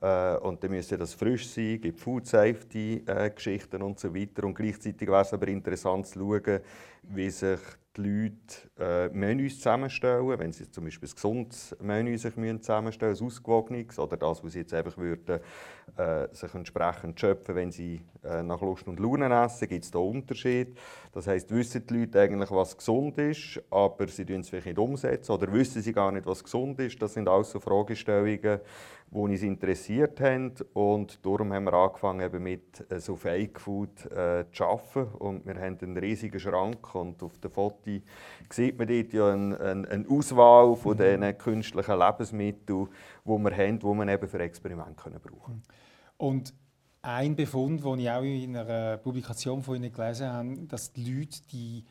Äh, und dann müsste das frisch sein, gibt Food Safety äh, Geschichten und so weiter. Und gleichzeitig wäre es aber interessant zu schauen, wie sich die Leute äh, Menüs zusammenstellen, wenn sie zum Beispiel ein gesundes Menü sich zusammenstellen müssen, ein ausgewogenes, oder das, was sie jetzt einfach würden, äh, sich entsprechend schöpfen, wenn sie äh, nach Lust und Laune essen, gibt es da Unterschied. Das heisst, wissen die Leute eigentlich, was gesund ist, aber sie tun es vielleicht nicht umsetzen, oder wissen sie gar nicht, was gesund ist. Das sind alles so Fragestellungen, die uns interessiert haben. Und darum haben wir angefangen, eben mit äh, so Fake Food äh, zu arbeiten. Und wir haben einen riesigen Schrank und auf der Foto sieht man dort ja eine, eine, eine Auswahl von mhm. diesen künstlichen Lebensmitteln, die wir haben, die man eben für Experimente können brauchen. Und ein Befund, den ich auch in einer Publikation von Ihnen gelesen habe, dass die Leute die,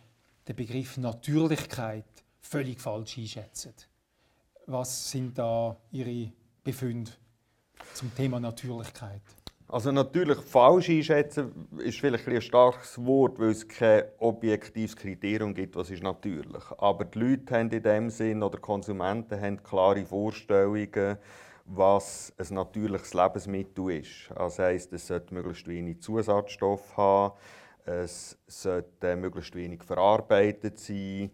den Begriff Natürlichkeit völlig falsch einschätzen. Was sind da Ihre Befunde zum Thema Natürlichkeit? Also natürlich falsch einschätzen ist vielleicht ein, starkes Wort, weil es kein objektives Kriterium gibt, was ist natürlich. Aber die Leute haben in dem Sinn oder die Konsumenten haben klare Vorstellungen, was ein natürliches Lebensmittel ist. Also das heisst, es sollte möglichst wenig Zusatzstoff haben, es sollte möglichst wenig verarbeitet sein,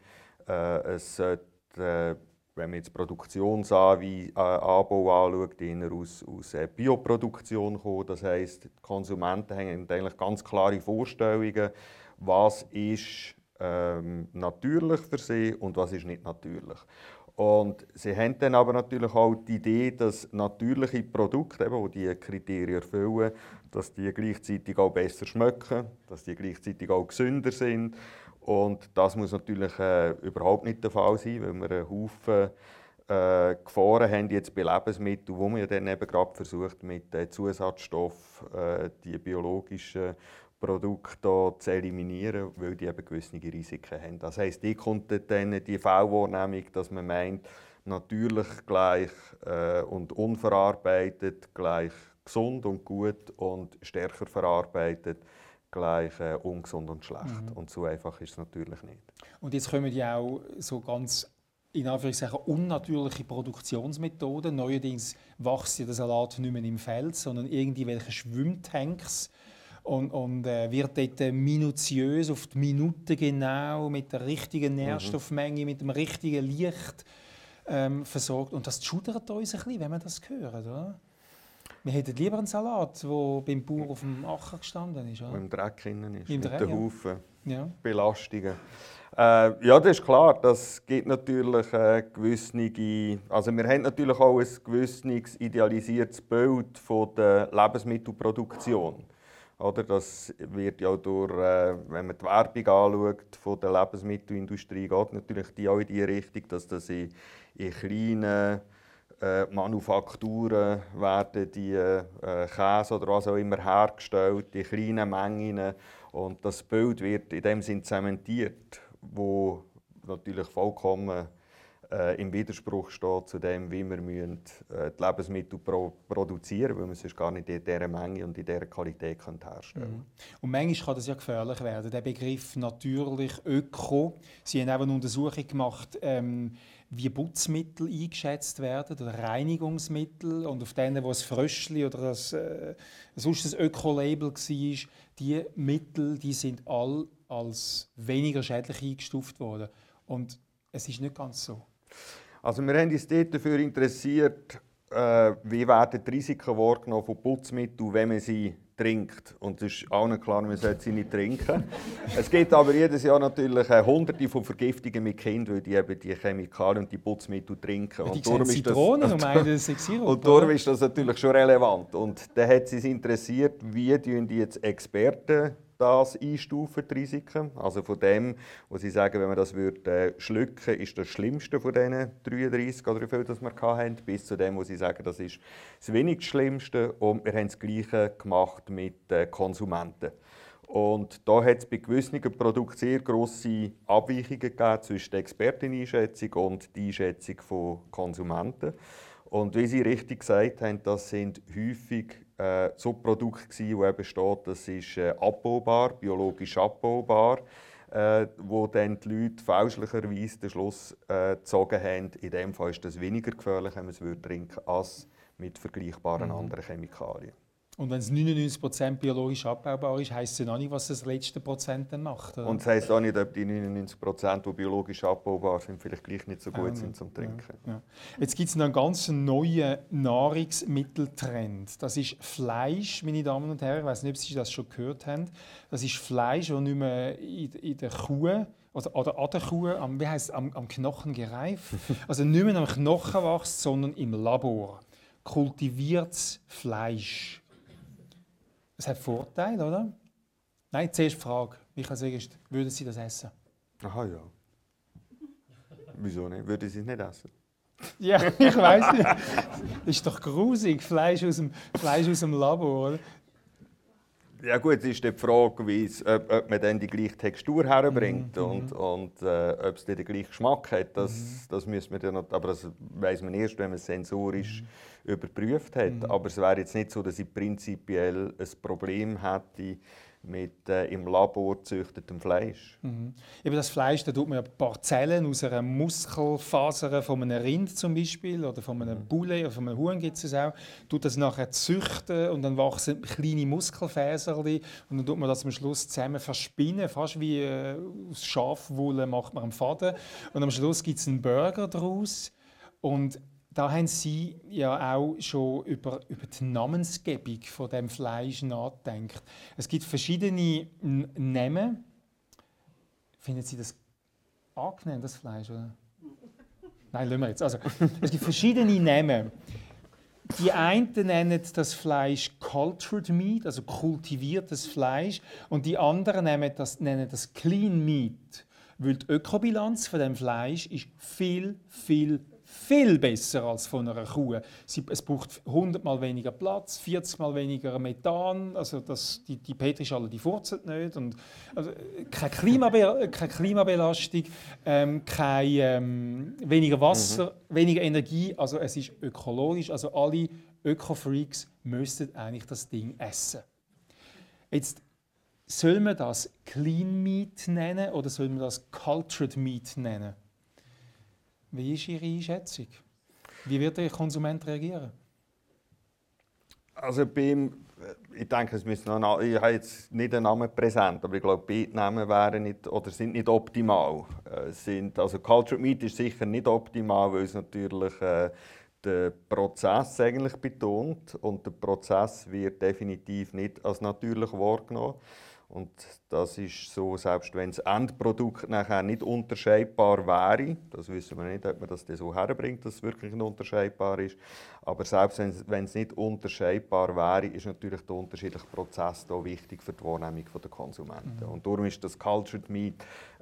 äh, es sollte wenn man jetzt Produktionsanbau äh, anschaut, die aus, aus äh, Bioproduktion kommen. Das heisst, die Konsumenten haben eigentlich ganz klare Vorstellungen, was ist ähm, natürlich für sie und was ist nicht natürlich. Und sie haben dann aber natürlich auch die Idee, dass natürliche Produkte, eben, die diese Kriterien erfüllen, dass die gleichzeitig auch besser schmecken, dass die gleichzeitig auch gesünder sind und das muss natürlich äh, überhaupt nicht der Fall sein, weil wir einen Haufen äh, Gefahren haben jetzt bei Lebensmitteln, wo man ja dann eben gerade versucht, mit äh, Zusatzstoffen äh, die biologischen Produkte zu eliminieren, weil die eben gewisse Risiken haben. Das heisst, die kommt dann die Fehlwahrnehmung, dass man meint, natürlich gleich äh, und unverarbeitet gleich gesund und gut und stärker verarbeitet gleich äh, ungesund und schlecht. Mhm. Und so einfach ist es natürlich nicht. Und jetzt kommen ja auch so ganz in Anführungszeichen unnatürliche Produktionsmethoden. Neuerdings wächst ja der Salat nicht mehr im Feld, sondern irgendwie welche Schwimmtanks und, und äh, wird dort minutiös auf die Minute genau mit der richtigen mhm. Nährstoffmenge, mhm. mit dem richtigen Licht ähm, versorgt. Und das schudert uns ein bisschen, wenn wir das hören, oder? Wir hätten lieber einen Salat, der beim Bauer auf dem Acker gestanden ist. Oder? Im Dreck drin ist, Im mit den Haufen ja. Belastungen. Äh, ja, das ist klar. Das gibt natürlich äh, gewisse... Also wir haben natürlich auch ein gewisses idealisiertes Bild von der Lebensmittelproduktion. Oder das wird ja durch, äh, wenn man die Werbung anschaut von der Lebensmittelindustrie, geht natürlich die auch in die Richtung, dass das in, in kleinen äh, Manufakturen werden die äh, Käse oder was auch immer hergestellt, die kleinen Mengen. Und das Bild wird in dem Sinn zementiert, wo natürlich vollkommen äh, im Widerspruch steht zu dem, wie wir müssen, äh, die Lebensmittel pro produzieren weil wir es gar nicht in dieser Menge und in dieser Qualität können herstellen mhm. Und manchmal kann das ja gefährlich werden, der Begriff natürlich, öko. Sie haben auch eine Untersuchung gemacht, ähm, wie Putzmittel eingeschätzt werden oder Reinigungsmittel und auf denen, wo es Fröschli oder das, äh, sonst das Öko-Label war, die Mittel, die sind all als weniger schädlich eingestuft worden. Und es ist nicht ganz so. Also wir haben uns dort dafür interessiert, äh, wie werden die Risiken wahrgenommen von Putzmitteln, wenn man sie trinkt. Und es ist allen klar, man sollte sie nicht trinken. es gibt aber jedes Jahr natürlich äh, Hunderte von Vergiftungen mit Kindern, weil die eben die Chemikalien und die Putzmittel trinken. Die und darum ist das, [laughs] und Sirup, und darum ist das natürlich schon relevant. Und da hat es uns interessiert, wie die jetzt Experten das einstufen, die Risiken. Also von dem, wo sie sagen, wenn man das würde, äh, schlucken ist das Schlimmste von diesen 33 oder wie viel das wir hatten, bis zu dem, wo sie sagen, das ist das wenigst Schlimmste. Und wir haben das Gleiche gemacht mit äh, Konsumenten. Und da hat es bei gewissen Produkten sehr grosse Abweichungen gegeben zwischen der Experteneinschätzung und der Einschätzung von Konsumenten. Und wie Sie richtig gesagt haben, das sind häufig äh, so Produkte gewesen, wo eben steht, das ist äh, abbaubar, biologisch abbaubar, äh, wo dann die Leute fälschlicherweise den Schluss äh, gezogen haben, in dem Fall ist das weniger gefährlich, wenn man es würde trinken als mit vergleichbaren Mhm. anderen Chemikalien. Und wenn es 99% biologisch abbaubar ist, heisst es ja noch nicht, was das letzte Prozent dann macht. Oder? Und das heisst auch nicht, ob die 99 Prozent, die biologisch abbaubar sind, vielleicht gleich nicht so gut nicht, sind zum Trinken. Ja. Jetzt gibt es einen ganz neuen Nahrungsmitteltrend. Das ist Fleisch, meine Damen und Herren. Ich weiß nicht, ob Sie das schon gehört haben. Das ist Fleisch, das nicht mehr in, in der Kuh oder, oder an der Kuh, am, wie heisst, es, am, am Knochen gereift. [laughs] Also nicht mehr am Knochen wächst, sondern im Labor. Kultiviertes Fleisch. Das hat Vorteile, oder? Nein, zuerst die Frage. Michael Segest, würden Sie das essen? Aha, ja. Wieso nicht? Würde sie es nicht essen? [laughs] Ja, ich weiß nicht. Das ist doch grusig, Fleisch aus dem, Fleisch aus dem Labor, oder? Ja gut, es ist die Frage, es, ob, ob man dann die gleiche Textur herbringt Mhm, und, und äh, ob es dann den gleichen Geschmack hat. Das, Mhm. das müssen wir dann noch, aber das weiß man erst, wenn man es sensorisch Mhm. überprüft hat. Aber es wäre jetzt nicht so, dass ich prinzipiell ein Problem hätte mit äh, im Labor gezüchtetem Fleisch. Mhm. Eben das Fleisch, da tut man ja Parzellen aus einer Muskelfaser von einem Rind zum Beispiel oder von einem Bulle oder von einem Huhn gibt es auch, tut das nachher züchten und dann wachsen kleine Muskelfäserli und dann tut man das am Schluss zusammen verspinnen, fast wie äh, aus Schafwolle macht man einen Faden und am Schluss gibt es einen Burger daraus und da haben Sie ja auch schon über, über die Namensgebung von dem Fleisch nachgedacht. Es gibt verschiedene Namen. Finden Sie das angenehm, das Fleisch? Oder? Nein, lassen wir jetzt. Also, es gibt verschiedene Namen. Die einen nennen das Fleisch Cultured Meat, also kultiviertes Fleisch, und die anderen nennen das, nennen das Clean Meat, weil die Ökobilanz von dem Fleisch ist viel, viel, viel besser als von einer Kuh. Sie, es braucht 100 mal weniger Platz, 40 mal weniger Methan, also das, die, die Petrischale die furzelt nicht und also, keine, Klimabe [laughs] keine Klimabelastung, ähm, kein, ähm, weniger Wasser, weniger Energie, also es ist ökologisch, also alle Öko-Freaks müssten eigentlich das Ding essen. Jetzt soll man das Clean Meat nennen oder soll man das Cultured Meat nennen? Wie ist Ihre Einschätzung? Wie wird der Konsument reagieren? Also beim, ich denke, es müssen noch, ich habe jetzt nicht den Namen präsent, aber ich glaube, beide Namen wären nicht, oder sind nicht optimal. Äh, sind, also Cultured Meat ist sicher nicht optimal, weil es natürlich äh, den Prozess eigentlich betont und der Prozess wird definitiv nicht als natürlich wahrgenommen. Und das ist so, selbst wenn das Endprodukt nachher nicht unterscheidbar wäre, das wissen wir nicht, ob man das so herbringt, dass es wirklich nicht unterscheidbar ist, aber selbst wenn es- nicht unterscheidbar wäre, ist natürlich der unterschiedliche Prozess da wichtig für die Wahrnehmung der Konsumenten. Und darum ist das Cultured Meat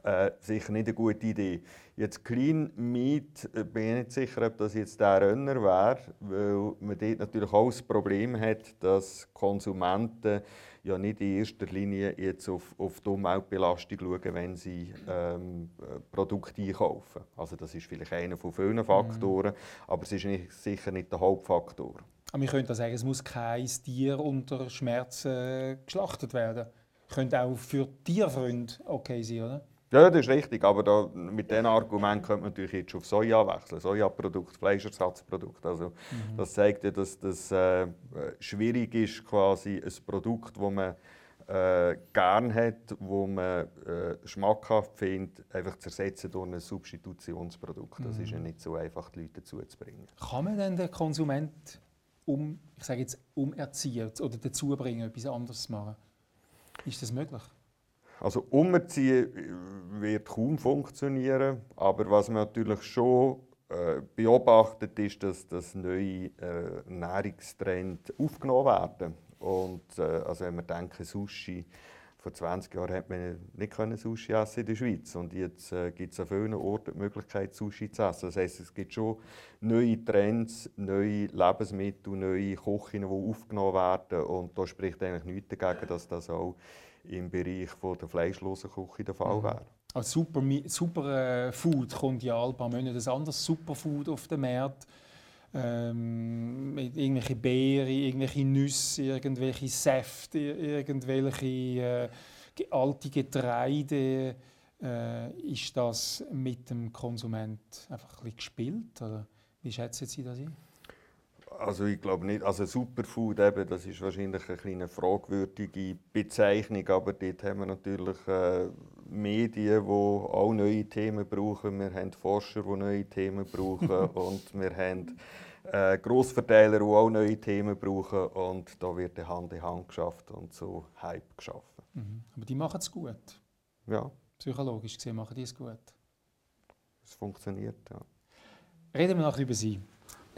äh, sicher nicht eine gute Idee. Jetzt Clean Meat, äh, bin ich nicht sicher, ob das jetzt der Renner wäre, weil man dort natürlich auch das Problem hat, dass Konsumenten ja nicht in erster Linie jetzt auf, auf die Umweltbelastung schauen, wenn sie ähm, äh, Produkte einkaufen. Also das ist vielleicht einer von vielen Faktoren, aber es ist nicht, sicher nicht der Hauptfaktor. Aber wir können da sagen, es muss kein Tier unter Schmerzen geschlachtet werden. Könnte auch für Tierfreunde okay sein, oder? Ja, das ist richtig, aber da, mit diesem Argument könnte man natürlich jetzt auf Soja wechseln. Sojaprodukt, Fleischersatzprodukt. Also, Das zeigt ja, dass das äh, schwierig ist, quasi ein Produkt, das man äh, gern hat, wo man äh, schmackhaft findet, einfach zu ersetzen durch ein Substitutionsprodukt. Das ist ja mhm. nicht so einfach, die Leute dazu zu bringen. Kann man denn den Konsument um, ich sage jetzt, umerziehen oder dazu bringen, etwas anderes zu machen? Ist das möglich? Also umerziehen wird kaum funktionieren, aber was man natürlich schon äh, beobachtet ist, dass, dass neue äh, Ernährungstrends aufgenommen werden. Und äh, also wenn wir denken, Sushi, vor 20 Jahren hat man nicht können Sushi essen in der Schweiz und jetzt äh, gibt es an vielen Orten die Möglichkeit, Sushi zu essen. Das heisst, es gibt schon neue Trends, neue Lebensmittel, neue Küchen, die aufgenommen werden und da spricht eigentlich nichts dagegen, dass das auch im Bereich von der fleischlosen Küche der Fall mhm. wäre. Als Super, Superfood kommt ja alle paar Monate ein anderes Superfood auf den Markt. Ähm, irgendwelche Beeren, irgendwelche Nüsse, irgendwelche Säfte, irgendwelche äh, alte Getreide. Äh, ist das mit dem Konsument einfach ein bisschen gespielt? Oder wie schätzen Sie das ein? Also ich glaube nicht. Also Superfood, eben, das ist wahrscheinlich eine kleine fragwürdige Bezeichnung, aber dort haben wir natürlich äh, Medien, die auch neue Themen brauchen. Wir haben Forscher, die neue Themen brauchen [laughs] und wir haben äh, Grossverteiler, die auch neue Themen brauchen und da wird Hand in Hand geschafft und so Hype geschaffen. Mhm. Aber die machen es gut. Ja. Psychologisch gesehen machen die es gut. Es funktioniert, ja. Reden wir noch über Sie.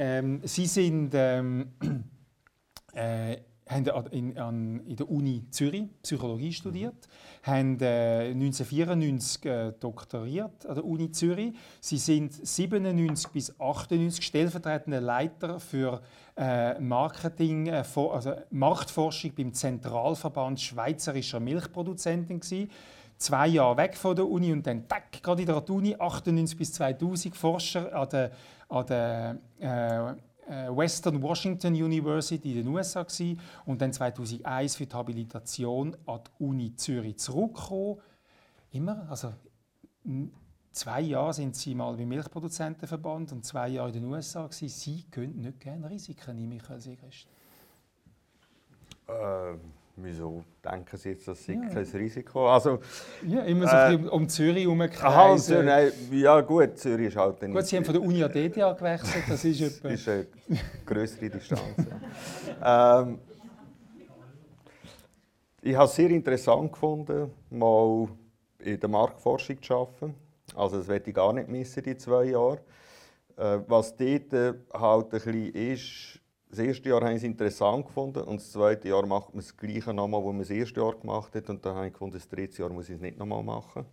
Ähm, Sie sind ähm, [clears throat] äh, haben in, an, in der Uni Zürich Psychologie studiert, mhm. haben äh, 1994 äh, doktoriert an der Uni Zürich. Sie sind 97 bis 98 stellvertretende Leiter für äh, Marketing, äh, also Marktforschung beim Zentralverband Schweizerischer Milchproduzenten gewesen. Zwei Jahre weg von der Uni und dann tack, gerade in der Uni 98 bis 2000 Forscher an der an der äh, äh, Western Washington University in den USA gewesen, und dann 2001 für die Habilitation an die Uni Zürich zurückgekommen. Immer, also zwei Jahre sind Sie mal beim Milchproduzentenverband und zwei Jahre in den USA gewesen. Sie können nicht gerne Risiken nehmen, Michael Segrist. Ähm Wieso denken Sie jetzt, das sei ja. kein Risiko? Also, ja, immer so äh, um Zürich herumkreisen. Aha, ja gut, Zürich ist halt... Gut, Sie haben von der Uni an DTA gewechselt, das ist etwa... [laughs] das ist eine größere Distanz. ähm, ich habe es sehr interessant gefunden, mal in der Marktforschung zu arbeiten. Also das werde ich gar nicht missen, die zwei Jahre. Äh, was dort halt ein bisschen ist, das erste Jahr habe ich es interessant gefunden und das zweite Jahr macht man das Gleiche nochmal, was man das erste Jahr gemacht hat und dann habe ich gefunden, das dritte Jahr muss ich es nicht nochmal machen.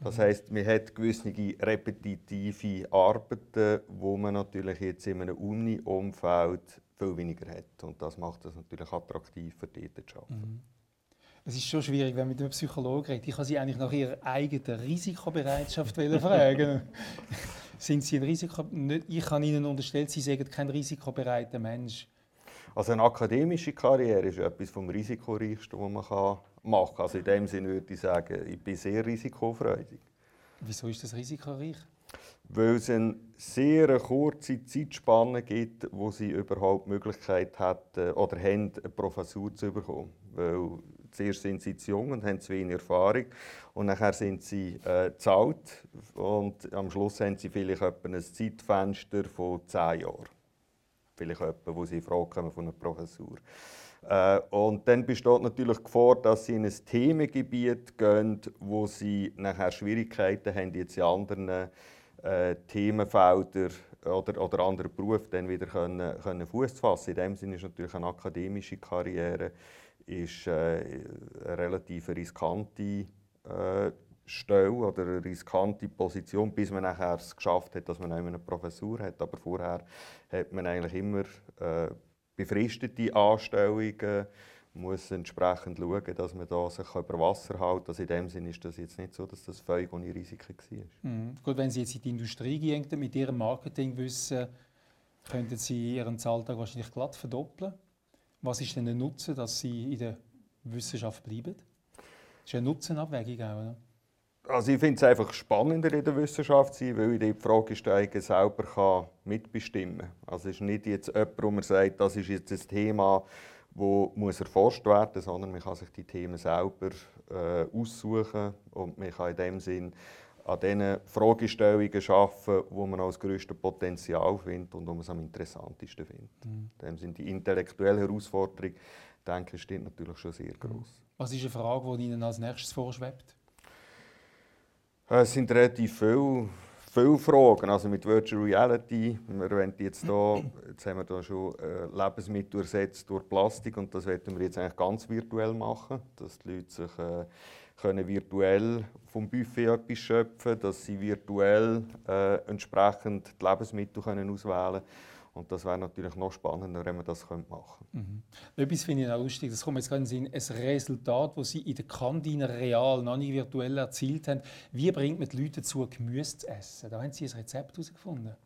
Das heißt, man hat gewisse repetitive Arbeiten, wo man natürlich jetzt in einem Uni-Umfeld viel weniger hat und das macht es natürlich attraktiv für dort zu arbeiten. Mhm. Es ist schon schwierig, wenn man mit einem Psychologen redet. Ich kann Sie eigentlich nach Ihrer eigenen Risikobereitschaft [laughs] fragen. [laughs] Sind Sie ein Risiko? Ich kann Ihnen unterstellen, Sie sind kein risikobereiter Mensch. Also eine akademische Karriere ist etwas vom risikoreichsten, was man machen kann. Also in dem Sinne würde ich sagen, ich bin sehr risikofreudig. Wieso ist das risikoreich? Weil es eine sehr kurze Zeitspanne gibt, wo sie überhaupt die Möglichkeit hätten oder haben, eine Professur zu bekommen. Weil Zuerst sind sie zu jung und haben zu wenig Erfahrung. Und nachher sind sie äh, zu alt. Und am Schluss haben sie vielleicht etwa ein Zeitfenster von zehn Jahren. Vielleicht etwa, wo sie in Frage kommen von einer Professur. Äh, und dann besteht natürlich die Gefahr, dass sie in ein Themengebiet gehen, wo sie nachher Schwierigkeiten haben, jetzt in anderen äh, Themenfeldern oder, oder anderen Berufen dann wieder können, können Fuß fassen. In dem Sinne ist natürlich eine akademische Karriere ist äh, eine relativ riskante äh, Stelle oder eine riskante Position, bis man nachher es geschafft hat, dass man eine Professur hat. Aber vorher hat man eigentlich immer äh, befristete Anstellungen, muss entsprechend schauen, dass man da sich über Wasser hält. Also in dem Sinne ist das jetzt nicht so, dass das völlig ohne Risiken war. Mhm. Gut, wenn Sie jetzt in die Industrie gehen, mit Ihrem Marketingwissen, könnten Sie Ihren Zahltag wahrscheinlich glatt verdoppeln. Was ist denn der Nutzen, dass Sie in der Wissenschaft bleiben? Das ist eine Nutzenabwägung auch, oder? Also ich finde es einfach spannender in der Wissenschaft sein, weil ich die Fragesteige selber kann mitbestimmen kann. Also es ist nicht jetzt jemand, wo man sagt, das ist jetzt ein Thema, muss erforscht werden, sondern man kann sich die Themen selber äh, aussuchen und man kann in dem Sinn an den Fragestellungen arbeiten, wo man als größtes Potenzial findet und wo man es am interessantesten findet. Mhm. Dem sind die intellektuelle Herausforderung, denke ich, steht natürlich schon sehr groß. Was ist eine Frage, die Ihnen als nächstes vorschwebt? Äh, es sind relativ viele, viele Fragen. Also mit Virtual Reality, wir wollen jetzt, da, jetzt haben wir da schon äh, Lebensmittel ersetzt durch Plastik und das werden wir jetzt eigentlich ganz virtuell machen, dass die Leute sich äh, können virtuell vom Buffet etwas schöpfen, dass sie virtuell äh, entsprechend die Lebensmittel können auswählen können. Und das wäre natürlich noch spannender, wenn man das machen könnte. Mhm. Etwas finde ich auch lustig, das kommt jetzt gerade in den Sinn, ein Resultat, das Sie in der Kantine real, noch nicht virtuell erzielt haben. Wie bringt man die Leute dazu, Gemüse zu essen? Da haben Sie ein Rezept herausgefunden.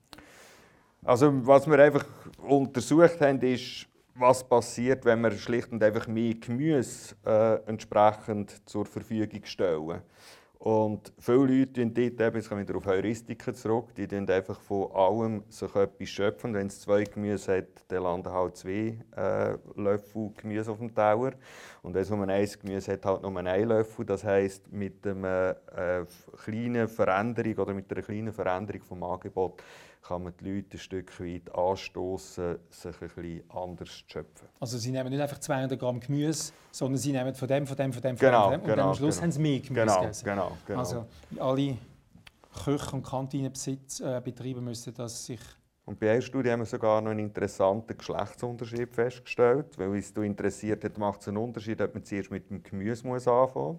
Also was wir einfach untersucht haben, ist, was passiert, wenn wir schlicht und einfach mehr Gemüse äh, entsprechend zur Verfügung stellen. Und viele Leute tun dort, eben, jetzt komme ich wieder auf Heuristiken zurück, die tun einfach von allem sich etwas schöpfen. Wenn es zwei Gemüse hat, dann landen halt zwei äh, Löffel Gemüse auf dem Teller. Und wenn es nur ein Gemüse hat, halt nur ein Löffel. Das heisst, mit einer äh, kleinen Veränderung oder mit einer kleinen Veränderung vom Angebot kann man die Leute ein Stück weit anstoßen, sich ein bisschen anders zu schöpfen. Also Sie nehmen nicht einfach 200 Gramm Gemüse, sondern Sie nehmen von dem, von dem, von dem, von genau, dem, und genau, dann am Schluss genau. haben Sie mehr Gemüse genau, gegessen. Genau, genau. Also alle Köche und Kantinenbetriebe äh, müssen das sich und bei einer Studie haben wir sogar noch einen interessanten Geschlechtsunterschied festgestellt. Weil es interessiert hat, macht es einen Unterschied, ob man zuerst mit dem Gemüse muss anfangen muss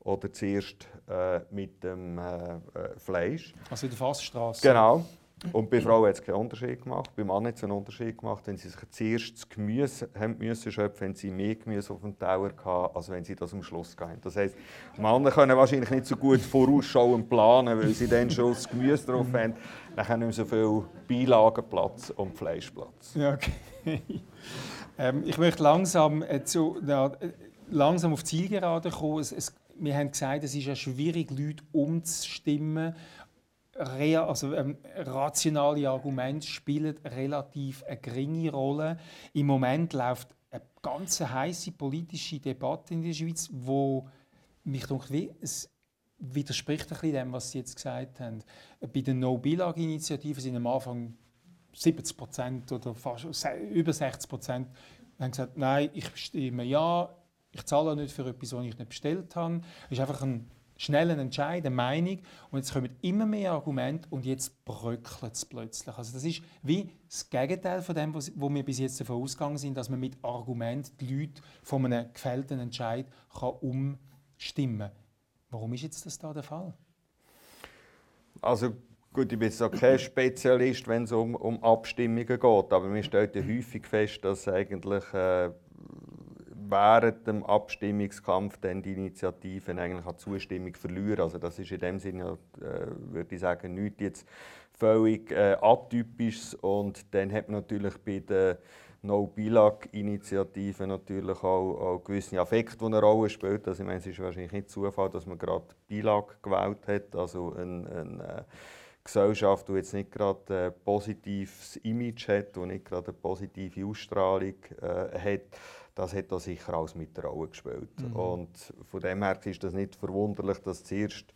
oder zuerst äh, mit dem äh, äh Fleisch. Also in der Fassstraße. Genau. Und bei Frauen hat es keinen Unterschied gemacht, bei Männern hat es einen Unterschied gemacht, wenn sie sich zuerst das Gemüse haben müssen schöpfen, wenn sie mehr Gemüse auf dem Teller hatten, als wenn sie das am Schluss gehen. Das heisst, Männer können wahrscheinlich nicht so gut vorausschauend planen, weil sie dann schon das Gemüse drauf haben. Dann haben nicht mehr so viel Beilagenplatz und Fleischplatz. Ja, okay. [laughs] ähm, ich möchte langsam, äh, zu, ja, langsam auf Zielgerade kommen. Es, es, wir haben gesagt, es ist ja schwierig, Leute umzustimmen also, ähm, rationale Argumente spielen relativ eine geringe Rolle. Im Moment läuft eine ganz heiße politische Debatte in der Schweiz, wo mich denkt, wie es widerspricht ein bisschen dem, was Sie jetzt gesagt haben. Bei den No-Billag-Initiativen sind am Anfang 70 Prozent oder fast über 60 Prozent gesagt, nein, ich stimme ja, ich zahle nicht für etwas, was ich nicht bestellt habe. Es ist einfach ein schnellen Entscheid, eine Meinung und jetzt kommen immer mehr Argumente und jetzt bröckelt es plötzlich. Also das ist wie das Gegenteil von dem, wo wir bis jetzt davon ausgegangen sind, dass man mit Argument die Leute von einem gefällten Entscheid kann umstimmen kann. Warum ist jetzt das da der Fall? Also gut, ich bin jetzt auch kein Spezialist, wenn es um, um Abstimmungen geht, aber mir stellt ja häufig fest, dass eigentlich äh, während dem Abstimmungskampf dann die Initiativen eigentlich an Zustimmung verlieren. Also das ist in dem Sinne, äh, würde ich sagen, nichts jetzt völlig äh, atypisches. Und dann hat man natürlich bei der No-Bilag-Initiative natürlich auch, auch gewisse Affekte, die eine Rolle spielen. Also ich meine, es ist wahrscheinlich nicht Zufall, dass man gerade Bilag gewählt hat, also ein, ein äh, Gesellschaft, die jetzt nicht gerade ein positives Image hat, die nicht gerade eine positive Ausstrahlung äh, hat das hat da sicher alles mit der Rolle gespielt. Mhm. Und von dem her ist das nicht verwunderlich, dass zuerst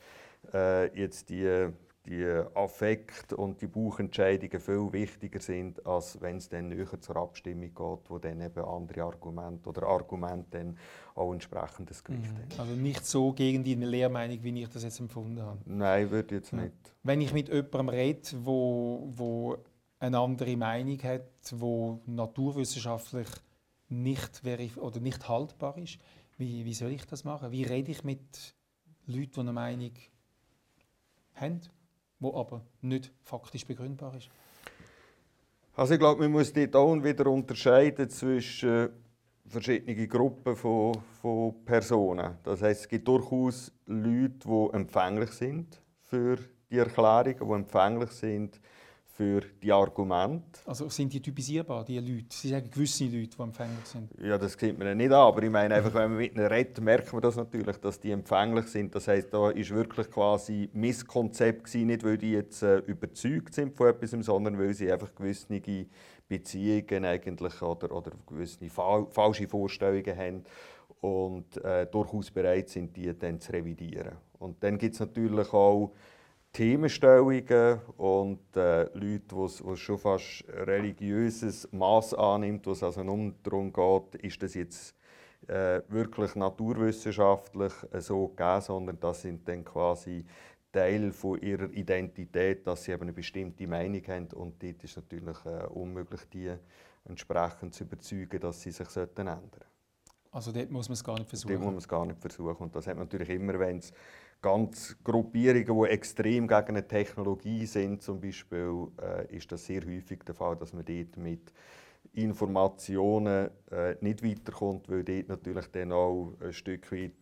äh, jetzt die, die Affekt und die Buchentscheidungen viel wichtiger sind, als wenn es dann näher zur Abstimmung geht, wo dann eben andere Argumente oder Argumente dann auch entsprechendes Gewicht mhm. haben. Also nicht so gegen die Lehrmeinung, wie ich das jetzt empfunden habe? Nein, würde jetzt nicht. Wenn ich mit jemandem rede, wo, wo eine andere Meinung hat, wo naturwissenschaftlich nicht, oder nicht haltbar ist. Wie, wie soll ich das machen? Wie rede ich mit Leuten, die eine Meinung haben, die aber nicht faktisch begründbar ist? Also ich glaube, man muss dort auch wieder unterscheiden zwischen verschiedenen Gruppen von, von Personen. Das heißt, es gibt durchaus Leute, die empfänglich sind für die Erklärungen, die empfänglich sind für die Argumente. Also sind die typisierbar, die Leute? Sie sagen gewisse Leute, die empfänglich sind? Ja, das sieht man ja nicht an, aber ich meine einfach, wenn man mit ihnen redet, merkt man das natürlich, dass die empfänglich sind. Das heißt, da ist wirklich quasi Misskonzept gewesen, nicht weil die jetzt äh, überzeugt sind von etwas, sondern weil sie einfach gewisse Beziehungen eigentlich oder, oder gewisse fa falsche Vorstellungen haben und äh, durchaus bereit sind, die dann zu revidieren. Und dann gibt es natürlich auch Themenstellungen und äh, Leute, wo es schon fast religiöses Maß annimmt, wo es also nur darum geht, ist das jetzt äh, wirklich naturwissenschaftlich äh, so gegeben, sondern das sind dann quasi Teil von ihrer Identität, dass sie eben eine bestimmte Meinung haben und dort ist natürlich äh, unmöglich, die entsprechend zu überzeugen, dass sie sich ändern sollten. Also dort muss man es gar nicht versuchen? Dort muss man es gar nicht versuchen und das hat man natürlich immer, wenn es ganz Gruppierungen, die extrem gegen eine Technologie sind, zum Beispiel, äh, ist das sehr häufig der Fall, dass man dort mit Informationen äh, nicht weiterkommt, weil dort natürlich dann auch ein Stück weit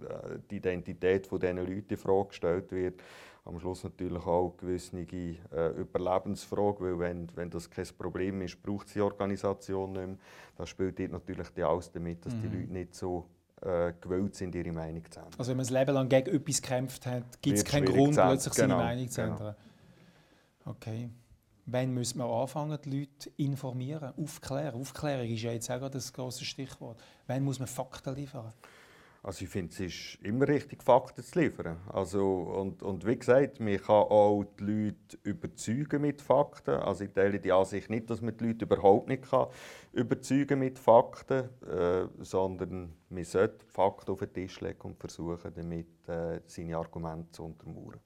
äh, die Identität von diesen Leuten in Frage gestellt wird. Am Schluss natürlich auch gewisse äh, Überlebensfrage, weil wenn, wenn das kein Problem ist, braucht es die Organisation nicht mehr. Das spielt dort natürlich alles damit, dass mhm. die Leute nicht so äh, gewillt sind, ihre Meinung zu ändern. Also wenn man das Leben lang gegen etwas gekämpft hat, gibt es keinen Grund, plötzlich genau, seine Meinung zu genau. ändern. Genau. Okay. Wann müssen wir anfangen, die Leute informieren, aufklären? Aufklärung ist ja jetzt auch gerade das große Stichwort. Wann muss man Fakten liefern? Also ich finde, es ist immer richtig, Fakten zu liefern. Also, und, und wie gesagt, man kann auch die Leute überzeugen mit Fakten. Also ich teile die Ansicht nicht, dass man die Leute überhaupt nicht kann überzeugen mit Fakten, äh, sondern man sollte Fakten auf den Tisch legen und versuchen, damit äh, seine Argumente zu untermauern.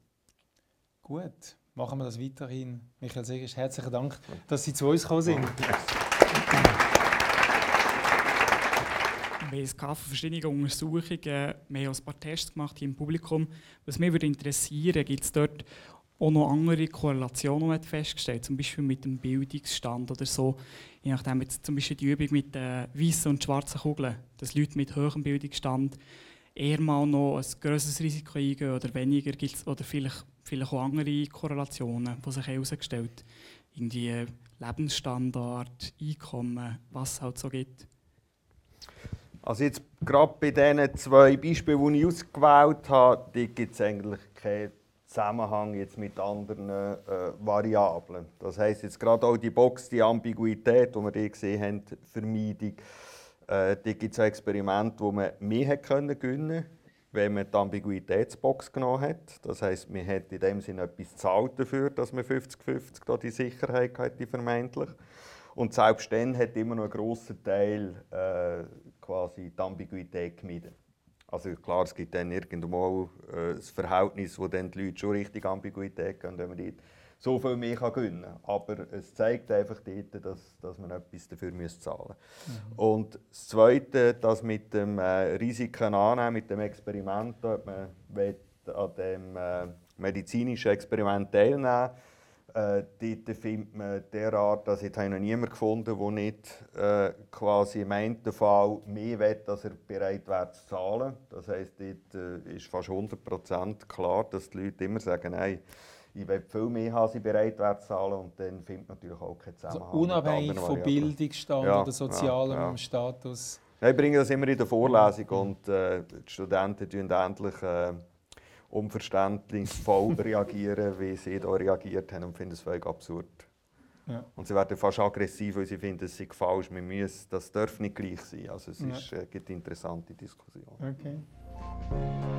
Gut, machen wir das weiterhin. Michael Segers, herzlichen Dank, dass Sie zu uns gekommen sind. [laughs] Wir haben verschiedene Untersuchungen, wir haben ein paar Tests gemacht hier im Publikum. Was mich würde interessieren, gibt es dort auch noch andere Korrelationen, die man festgestellt zum Beispiel mit dem Bildungsstand oder so. Je nachdem, jetzt zum Beispiel die Übung mit den weißen und schwarzen Kugeln, dass Leute mit hohem Bildungsstand eher mal noch ein größeres Risiko eingehen oder weniger gibt's, oder vielleicht, vielleicht auch andere Korrelationen, die sich herausgestellt haben. Irgendwie Lebensstandard, Einkommen, was es halt so gibt. Also jetzt gerade bei diesen zwei Beispielen, die ich ausgewählt habe, gibt es eigentlich keinen Zusammenhang jetzt mit anderen äh, Variablen. Das heisst jetzt gerade auch die Box, die Ambiguität, die wir hier gesehen haben, Vermeidung. Äh, da gibt es ein Experiment, wo man mehr gewinnen konnte, wenn man die Ambiguitätsbox genommen hat. Das heisst, man hat in dem Sinne etwas gezahlt dafür, dass man 50-50 die Sicherheit hat, die vermeintlich. Und selbst dann hat immer noch ein grosser Teil äh, quasi die Ambiguität gemieden. Also klar, es gibt dann irgendwo äh, das Verhältnis, wo dann die Leute schon richtig Ambiguität gehen, wenn man dort so viel mehr kann gewinnen kann. Aber es zeigt einfach dort, dass, dass man etwas dafür muss zahlen muss. Mhm. Und das Zweite, das mit dem äh, Risiken annehmen, mit dem Experiment, da man an dem äh, medizinischen Experiment teilnehmen äh, dort findet man derart, dass ich noch niemanden gefunden der nicht äh, quasi im einen Fall mehr will, als er bereit wäre zu zahlen. Das heisst, dort äh, ist fast 100% klar, dass die Leute immer sagen, nein, ich will viel mehr haben, als ich bereit wäre zu zahlen. Und dann findet man natürlich auch keinen Zusammenhang. Also unabhängig von Bildungsstand ja, oder sozialem ja, ja. Status. ich bringe das immer in der Vorlesung und äh, die Studenten tun endlich äh, unverständlich voll [laughs] reagieren, wie sie da reagiert haben und finden es völlig absurd. Ja. Und sie werden fast aggressiv, weil sie finden, es sei falsch. Wir müssen, das darf nicht gleich sein. Also es ja. ist, äh, gibt interessante Diskussionen. Okay.